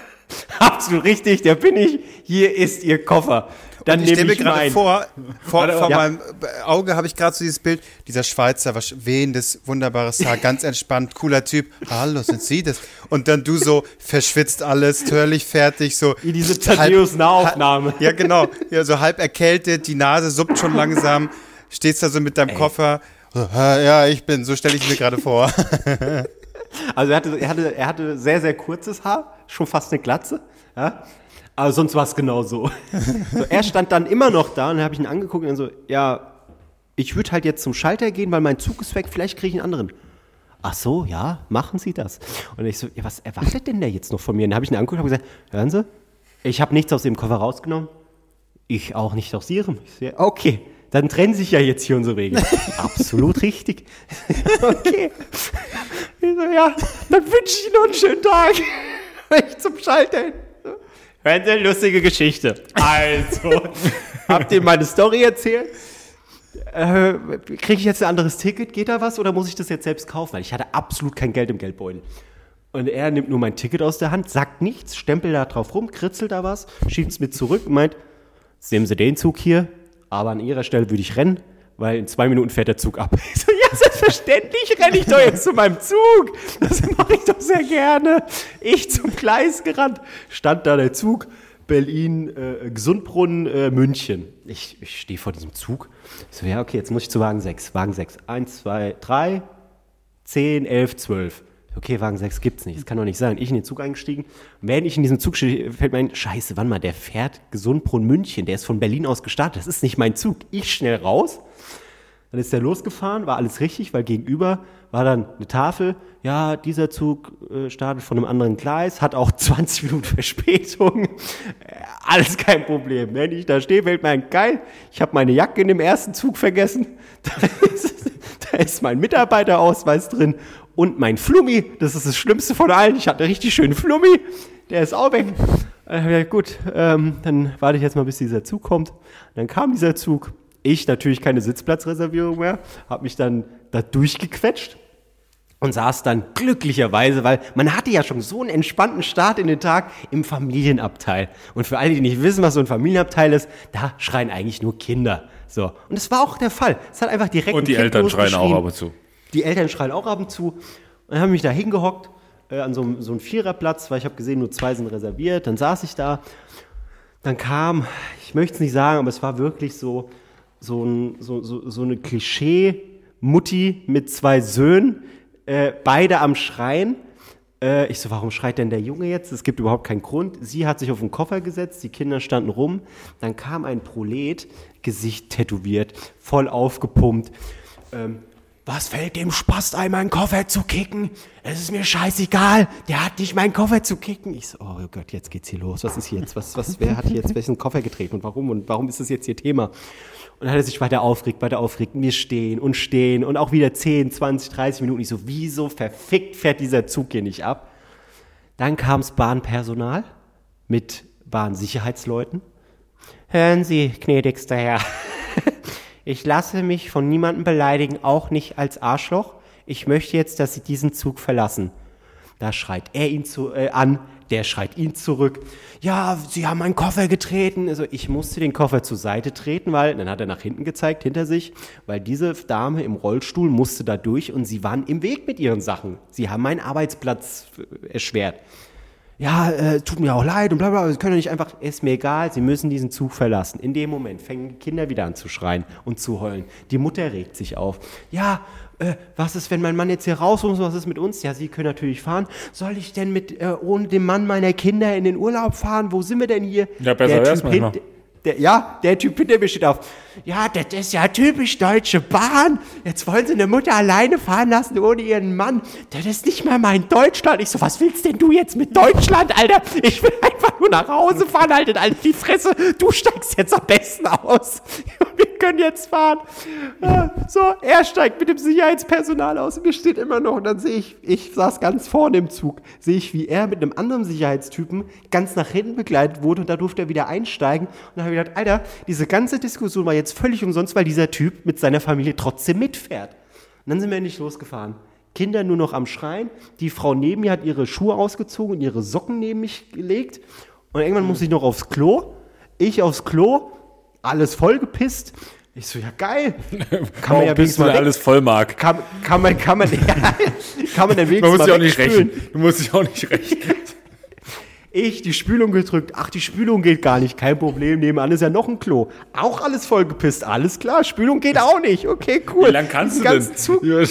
absolut richtig, der bin ich. Hier ist Ihr Koffer. Dann ich stelle nehme mir ich gerade meinen. vor, vor, vor Ja. meinem Auge habe ich gerade so dieses Bild, dieser Schweizer, was wehendes, wunderbares Haar, ganz entspannt, cooler Typ. Hallo, sind Sie das? Und dann du so verschwitzt alles, törlich fertig, so. Wie diese Thaddeus-Nahaufnahme. halb- Ja, genau. Ja, so halb erkältet, die Nase suppt schon langsam, stehst da so mit deinem Koffer. So, "Äh, Ja, ich bin, so stelle ich mir gerade vor. Also er hatte, er, hatte, er hatte sehr, sehr kurzes Haar, schon fast eine Glatze. Ja? Aber sonst war es genau so. Er stand dann immer noch da und dann habe ich ihn angeguckt und dann so, ja, ich würde halt jetzt zum Schalter gehen, weil mein Zug ist weg, vielleicht kriege ich einen anderen. Ach so, ja, machen Sie das. Und ich so, ja, was erwartet denn der jetzt noch von mir? Dann habe ich ihn angeguckt und gesagt, hören Sie, ich habe nichts aus dem Koffer rausgenommen. Ich auch nicht aus Ihrem. Ich so, okay, dann trennen sich ja jetzt hier unsere Wege. Absolut richtig. okay. Ich so, ja, dann wünsche ich Ihnen noch einen schönen Tag. Ich zum Schalter hin. Hören Sie, lustige Geschichte. Also, habt ihr meine Story erzählt? Äh, Kriege ich jetzt ein anderes Ticket? Geht da was oder muss ich das jetzt selbst kaufen? Weil ich hatte absolut kein Geld im Geldbeutel. Und er nimmt nur mein Ticket aus der Hand, sagt nichts, stempelt da drauf rum, kritzelt da was, schiebt es mir zurück und meint, nehmen Sie den Zug hier, aber an Ihrer Stelle würde ich rennen, weil in zwei Minuten fährt der Zug ab. Ich so, ja, selbstverständlich renne ich doch jetzt zu meinem Zug. Das mache ich doch sehr gerne. Ich zum Gleis gerannt, stand da der Zug, Berlin, äh, Gesundbrunnen, äh, München. Ich, ich stehe vor diesem Zug. Ich so, ja, okay, jetzt muss ich zu Wagen 6. Wagen 6. Eins, zwei, drei, 10, 11, 12. Okay, Wagen 6 gibt's nicht. Das kann doch nicht sein. Ich in den Zug eingestiegen. Während ich in diesem Zug stehe, fällt mir ein, scheiße, wann mal, der fährt Gesundbrunn München. Der ist von Berlin aus gestartet. Das ist nicht mein Zug. Ich schnell raus. Dann ist der losgefahren, war alles richtig, weil gegenüber war dann eine Tafel. Ja, dieser Zug äh, startet von einem anderen Gleis, hat auch 20 Minuten Verspätung. Äh, alles kein Problem. Wenn ich da stehe, fällt mir ein geil. Ich habe meine Jacke in dem ersten Zug vergessen. Da ist, da ist mein Mitarbeiterausweis drin und mein Flummi. Das ist das Schlimmste von allen. Ich hatte einen richtig schönen Flummi. Der ist auch weg. Äh, ja, gut, ähm, dann warte ich jetzt mal, bis dieser Zug kommt. Dann kam dieser Zug. Ich natürlich keine Sitzplatzreservierung mehr, habe mich dann da durchgequetscht und saß dann glücklicherweise, weil man hatte ja schon so einen entspannten Start in den Tag im Familienabteil. Und für alle, die nicht wissen, was so ein Familienabteil ist, da schreien eigentlich nur Kinder. So. Und das war auch der Fall. Es hat einfach direkt Und die Eltern schreien auch ab und zu. Die Eltern schreien auch ab und zu. Dann habe ich mich da hingehockt, äh, an so, so einem Viererplatz, weil ich habe gesehen, nur zwei sind reserviert. Dann saß ich da. Dann kam, ich möchte es nicht sagen, aber es war wirklich so, so, ein, so, so, so eine Klischee-Mutti mit zwei Söhnen, äh, beide am Schreien. Äh, ich so, warum schreit denn der Junge jetzt? Es gibt überhaupt keinen Grund. Sie hat sich auf den Koffer gesetzt, die Kinder standen rum. Dann kam ein Prolet, Gesicht tätowiert, voll aufgepumpt. Ähm, was fällt dem Spast ein, meinen Koffer zu kicken? Es ist mir scheißegal. Der hat nicht meinen Koffer zu kicken. Ich so, oh Gott, jetzt geht's hier los. Was ist hier jetzt? Was, was, wer hat hier jetzt welchen Koffer getreten und warum? Und warum ist das jetzt hier Thema? Und dann hat er sich weiter aufgeregt, weiter aufgeregt. Und Wir stehen und stehen und auch wieder 10, 20, 30 Minuten. Ich so, wieso verfickt fährt dieser Zug hier nicht ab? Dann kam's Bahnpersonal mit Bahnsicherheitsleuten. Hören Sie, gnädigster Herr. Ich lasse mich von niemandem beleidigen, auch nicht als Arschloch. Ich möchte jetzt, dass Sie diesen Zug verlassen. Da schreit er ihn zu, äh, an, der schreit ihn zurück. Ja, Sie haben meinen Koffer getreten. Also ich musste den Koffer zur Seite treten, weil, dann hat er nach hinten gezeigt, hinter sich, weil diese Dame im Rollstuhl musste da durch und sie waren im Weg mit ihren Sachen. Sie haben meinen Arbeitsplatz äh, erschwert. Ja, äh, tut mir auch leid und bla bla, Sie können doch nicht einfach, ist mir egal, Sie müssen diesen Zug verlassen. In dem Moment fängen die Kinder wieder an zu schreien und zu heulen. Die Mutter regt sich auf. Ja, äh, was ist, wenn mein Mann jetzt hier raus muss, was ist mit uns? Ja, Sie können natürlich fahren. Soll ich denn mit, äh, ohne den Mann meiner Kinder in den Urlaub fahren? Wo sind wir denn hier? Ja, besser Der wär's Typ hint- der, ja, der Typ hinter mir steht auf. Ja, das ist ja typisch deutsche Bahn. Jetzt wollen sie eine Mutter alleine fahren lassen ohne ihren Mann. Das ist nicht mal mein Deutschland. Ich so, was willst denn du jetzt mit Deutschland, Alter? Ich will einfach nur nach Hause fahren, haltet alle die Fresse. Du steigst jetzt am besten aus. Wir können jetzt fahren. Ja, So, er steigt mit dem Sicherheitspersonal aus. Und mir steht immer noch. Und dann sehe ich, ich saß ganz vorne im Zug, sehe ich, wie er mit einem anderen Sicherheitstypen ganz nach hinten begleitet wurde. Und da durfte er wieder einsteigen. Und dann habe ich gedacht, Alter, diese ganze Diskussion war jetzt völlig umsonst, weil dieser Typ mit seiner Familie trotzdem mitfährt. Und dann sind wir endlich losgefahren. Kinder nur noch am Schreien. Die Frau neben mir hat ihre Schuhe ausgezogen und ihre Socken neben mich gelegt. Und irgendwann muss ich noch aufs Klo. Ich aufs Klo, alles vollgepisst. Ich so, ja geil. Kann man ja bist wenigstens du alles voll, Marc? kann, kann man, kann man, kann man den Weg Man muss sich auch nicht rächen. Du musst dich auch nicht rächen. Ich die Spülung gedrückt. Ach, die Spülung geht gar nicht. Kein Problem. Nebenan ist ja noch ein Klo. Auch alles vollgepisst. Alles klar. Spülung geht auch nicht. Okay, cool. Wie lang kannst du Den denn? Zug, Ja,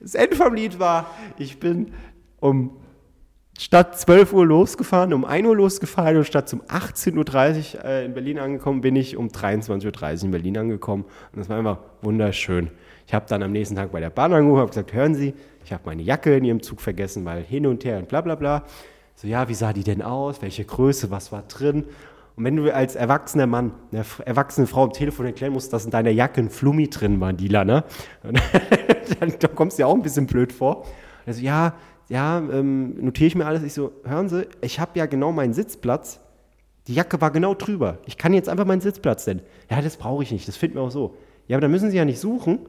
das Ende vom Lied war, ich bin um statt 12 Uhr losgefahren, um 1 Uhr losgefahren und statt um 18.30 Uhr äh, in Berlin angekommen, bin ich um 23.30 Uhr in Berlin angekommen. Und das war einfach wunderschön. Ich habe dann am nächsten Tag bei der Bahn angerufen, habe gesagt, hören Sie, ich habe meine Jacke in Ihrem Zug vergessen, weil hin und her und bla bla bla. So, ja, wie sah die denn aus? Welche Größe? Was war drin? Und wenn du als erwachsener Mann, einer f- erwachsenen Frau am Telefon erklären musst, dass in deiner Jacke ein Flummi drin war, Lila, ne? dann, dann kommst du dir auch ein bisschen blöd vor. Also, ja, ja, ähm, notiere ich mir alles. Ich so, hören Sie, ich habe ja genau meinen Sitzplatz. Die Jacke war genau drüber. Ich kann jetzt einfach meinen Sitzplatz nennen. Ja, das brauche ich nicht. Das finden wir auch so. Ja, aber dann müssen Sie ja nicht suchen,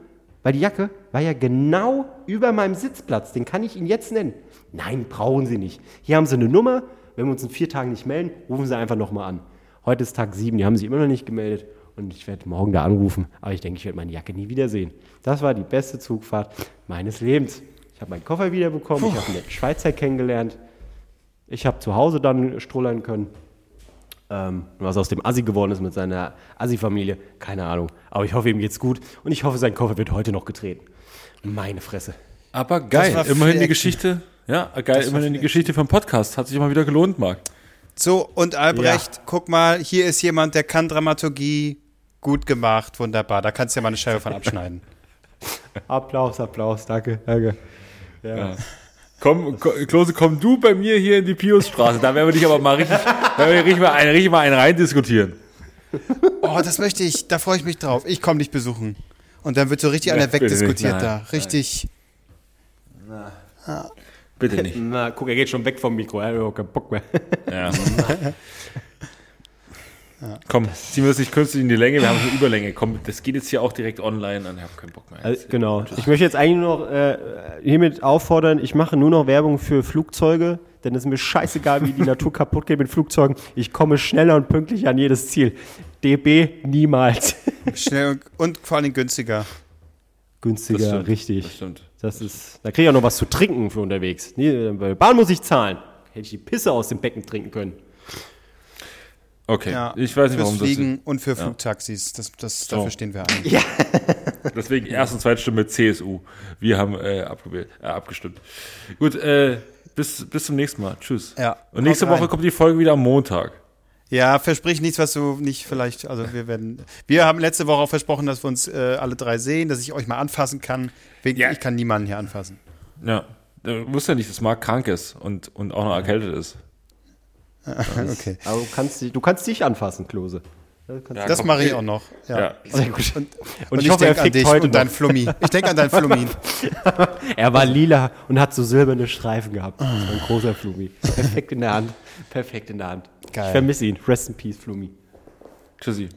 weil die Jacke war ja genau über meinem Sitzplatz. Den kann ich Ihnen jetzt nennen. Nein, brauchen Sie nicht. Hier haben Sie eine Nummer. Wenn wir uns in vier Tagen nicht melden, rufen Sie einfach nochmal an. Heute ist Tag sieben. Die haben sich immer noch nicht gemeldet. Und ich werde morgen da anrufen. Aber ich denke, ich werde meine Jacke nie wiedersehen. Das war die beste Zugfahrt meines Lebens. Ich habe meinen Koffer wiederbekommen. Ich habe einen Schweizer kennengelernt. Ich habe zu Hause dann strollern können. Ähm, was aus dem Assi geworden ist mit seiner Assi-Familie, keine Ahnung. Aber ich hoffe, ihm geht's gut und ich hoffe, sein Koffer wird heute noch getreten. Meine Fresse. Aber geil, immerhin die. Geschichte. Ja, geil, immerhin die Geschichte vom Podcast. Hat sich mal wieder gelohnt, Marc. So, und Albrecht, guck mal, hier ist jemand, der kann Dramaturgie gut gemacht, wunderbar. Da kannst du ja mal eine Scheibe von abschneiden. Applaus, Applaus, danke, danke. Ja. Komm, ko- Klose, komm du bei mir hier in die Piusstraße. Da werden wir dich aber mal richtig, da werden wir richtig mal einen, richtig mal einen rein diskutieren. Oh, das möchte ich, da freue ich mich drauf. Ich komme dich besuchen. Und dann wird so richtig Ja, einer wegdiskutiert nein, da. Richtig. Bitte nicht. Na, guck, er geht schon weg vom Mikro, er hat überhaupt keinen Bock mehr. Ja. Komm, ziehen wir es nicht künstlich in die Länge, wir haben schon Überlänge. Komm, das geht jetzt hier auch direkt online an. Ich habe keinen Bock mehr. Also, genau. Ich möchte jetzt eigentlich nur noch äh, hiermit auffordern, ich mache nur noch Werbung für Flugzeuge, denn es ist mir scheißegal, wie die Natur kaputt geht mit Flugzeugen. Ich komme schneller und pünktlich an jedes Ziel. DB niemals. Schnell und, und vor allem günstiger. Günstiger, Das stimmt, richtig. Das stimmt. Das ist, da kriege ich auch noch was zu trinken für unterwegs. Nee, bei der Bahn muss ich zahlen. Hätte ich die Pisse aus dem Becken trinken können. Okay, Ja, ich weiß nicht, warum das Fliegen und für Flugtaxis. Das, das, So. Dafür stehen wir ein. Deswegen erste und zweite Stimme CSU. Wir haben äh, abgewählt, äh, abgestimmt. Gut, äh, bis, bis zum nächsten Mal. Tschüss. Ja, Und nächste haut rein. Woche kommt die Folge wieder am Montag. Ja, versprich nichts, was du nicht vielleicht, also wir werden, wir haben letzte Woche auch versprochen, dass wir uns äh, alle drei sehen, dass ich euch mal anfassen kann. Wegen, Ja. Ich kann niemanden hier anfassen. Ja. Du wusstest ja nicht, dass Marc krank ist und, und auch noch erkältet ist. Okay. Aber du kannst, dich- du kannst dich anfassen, Klose. Ja, Das mache ich auch noch. Ja. Ja. Sehr gut. Und, Und und ich ich, hoffe, denke an dich heute und dein noch. Flummi. Ich denke an dein Flummi. Er war lila und hat so silberne Streifen gehabt. Ein großer Flumi. Perfekt in der Hand. Perfekt in der Hand. Geil. Ich vermisse ihn. Rest in peace, Flumi. Tschüssi.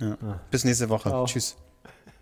Bis nächste Woche. Ciao. Tschüss.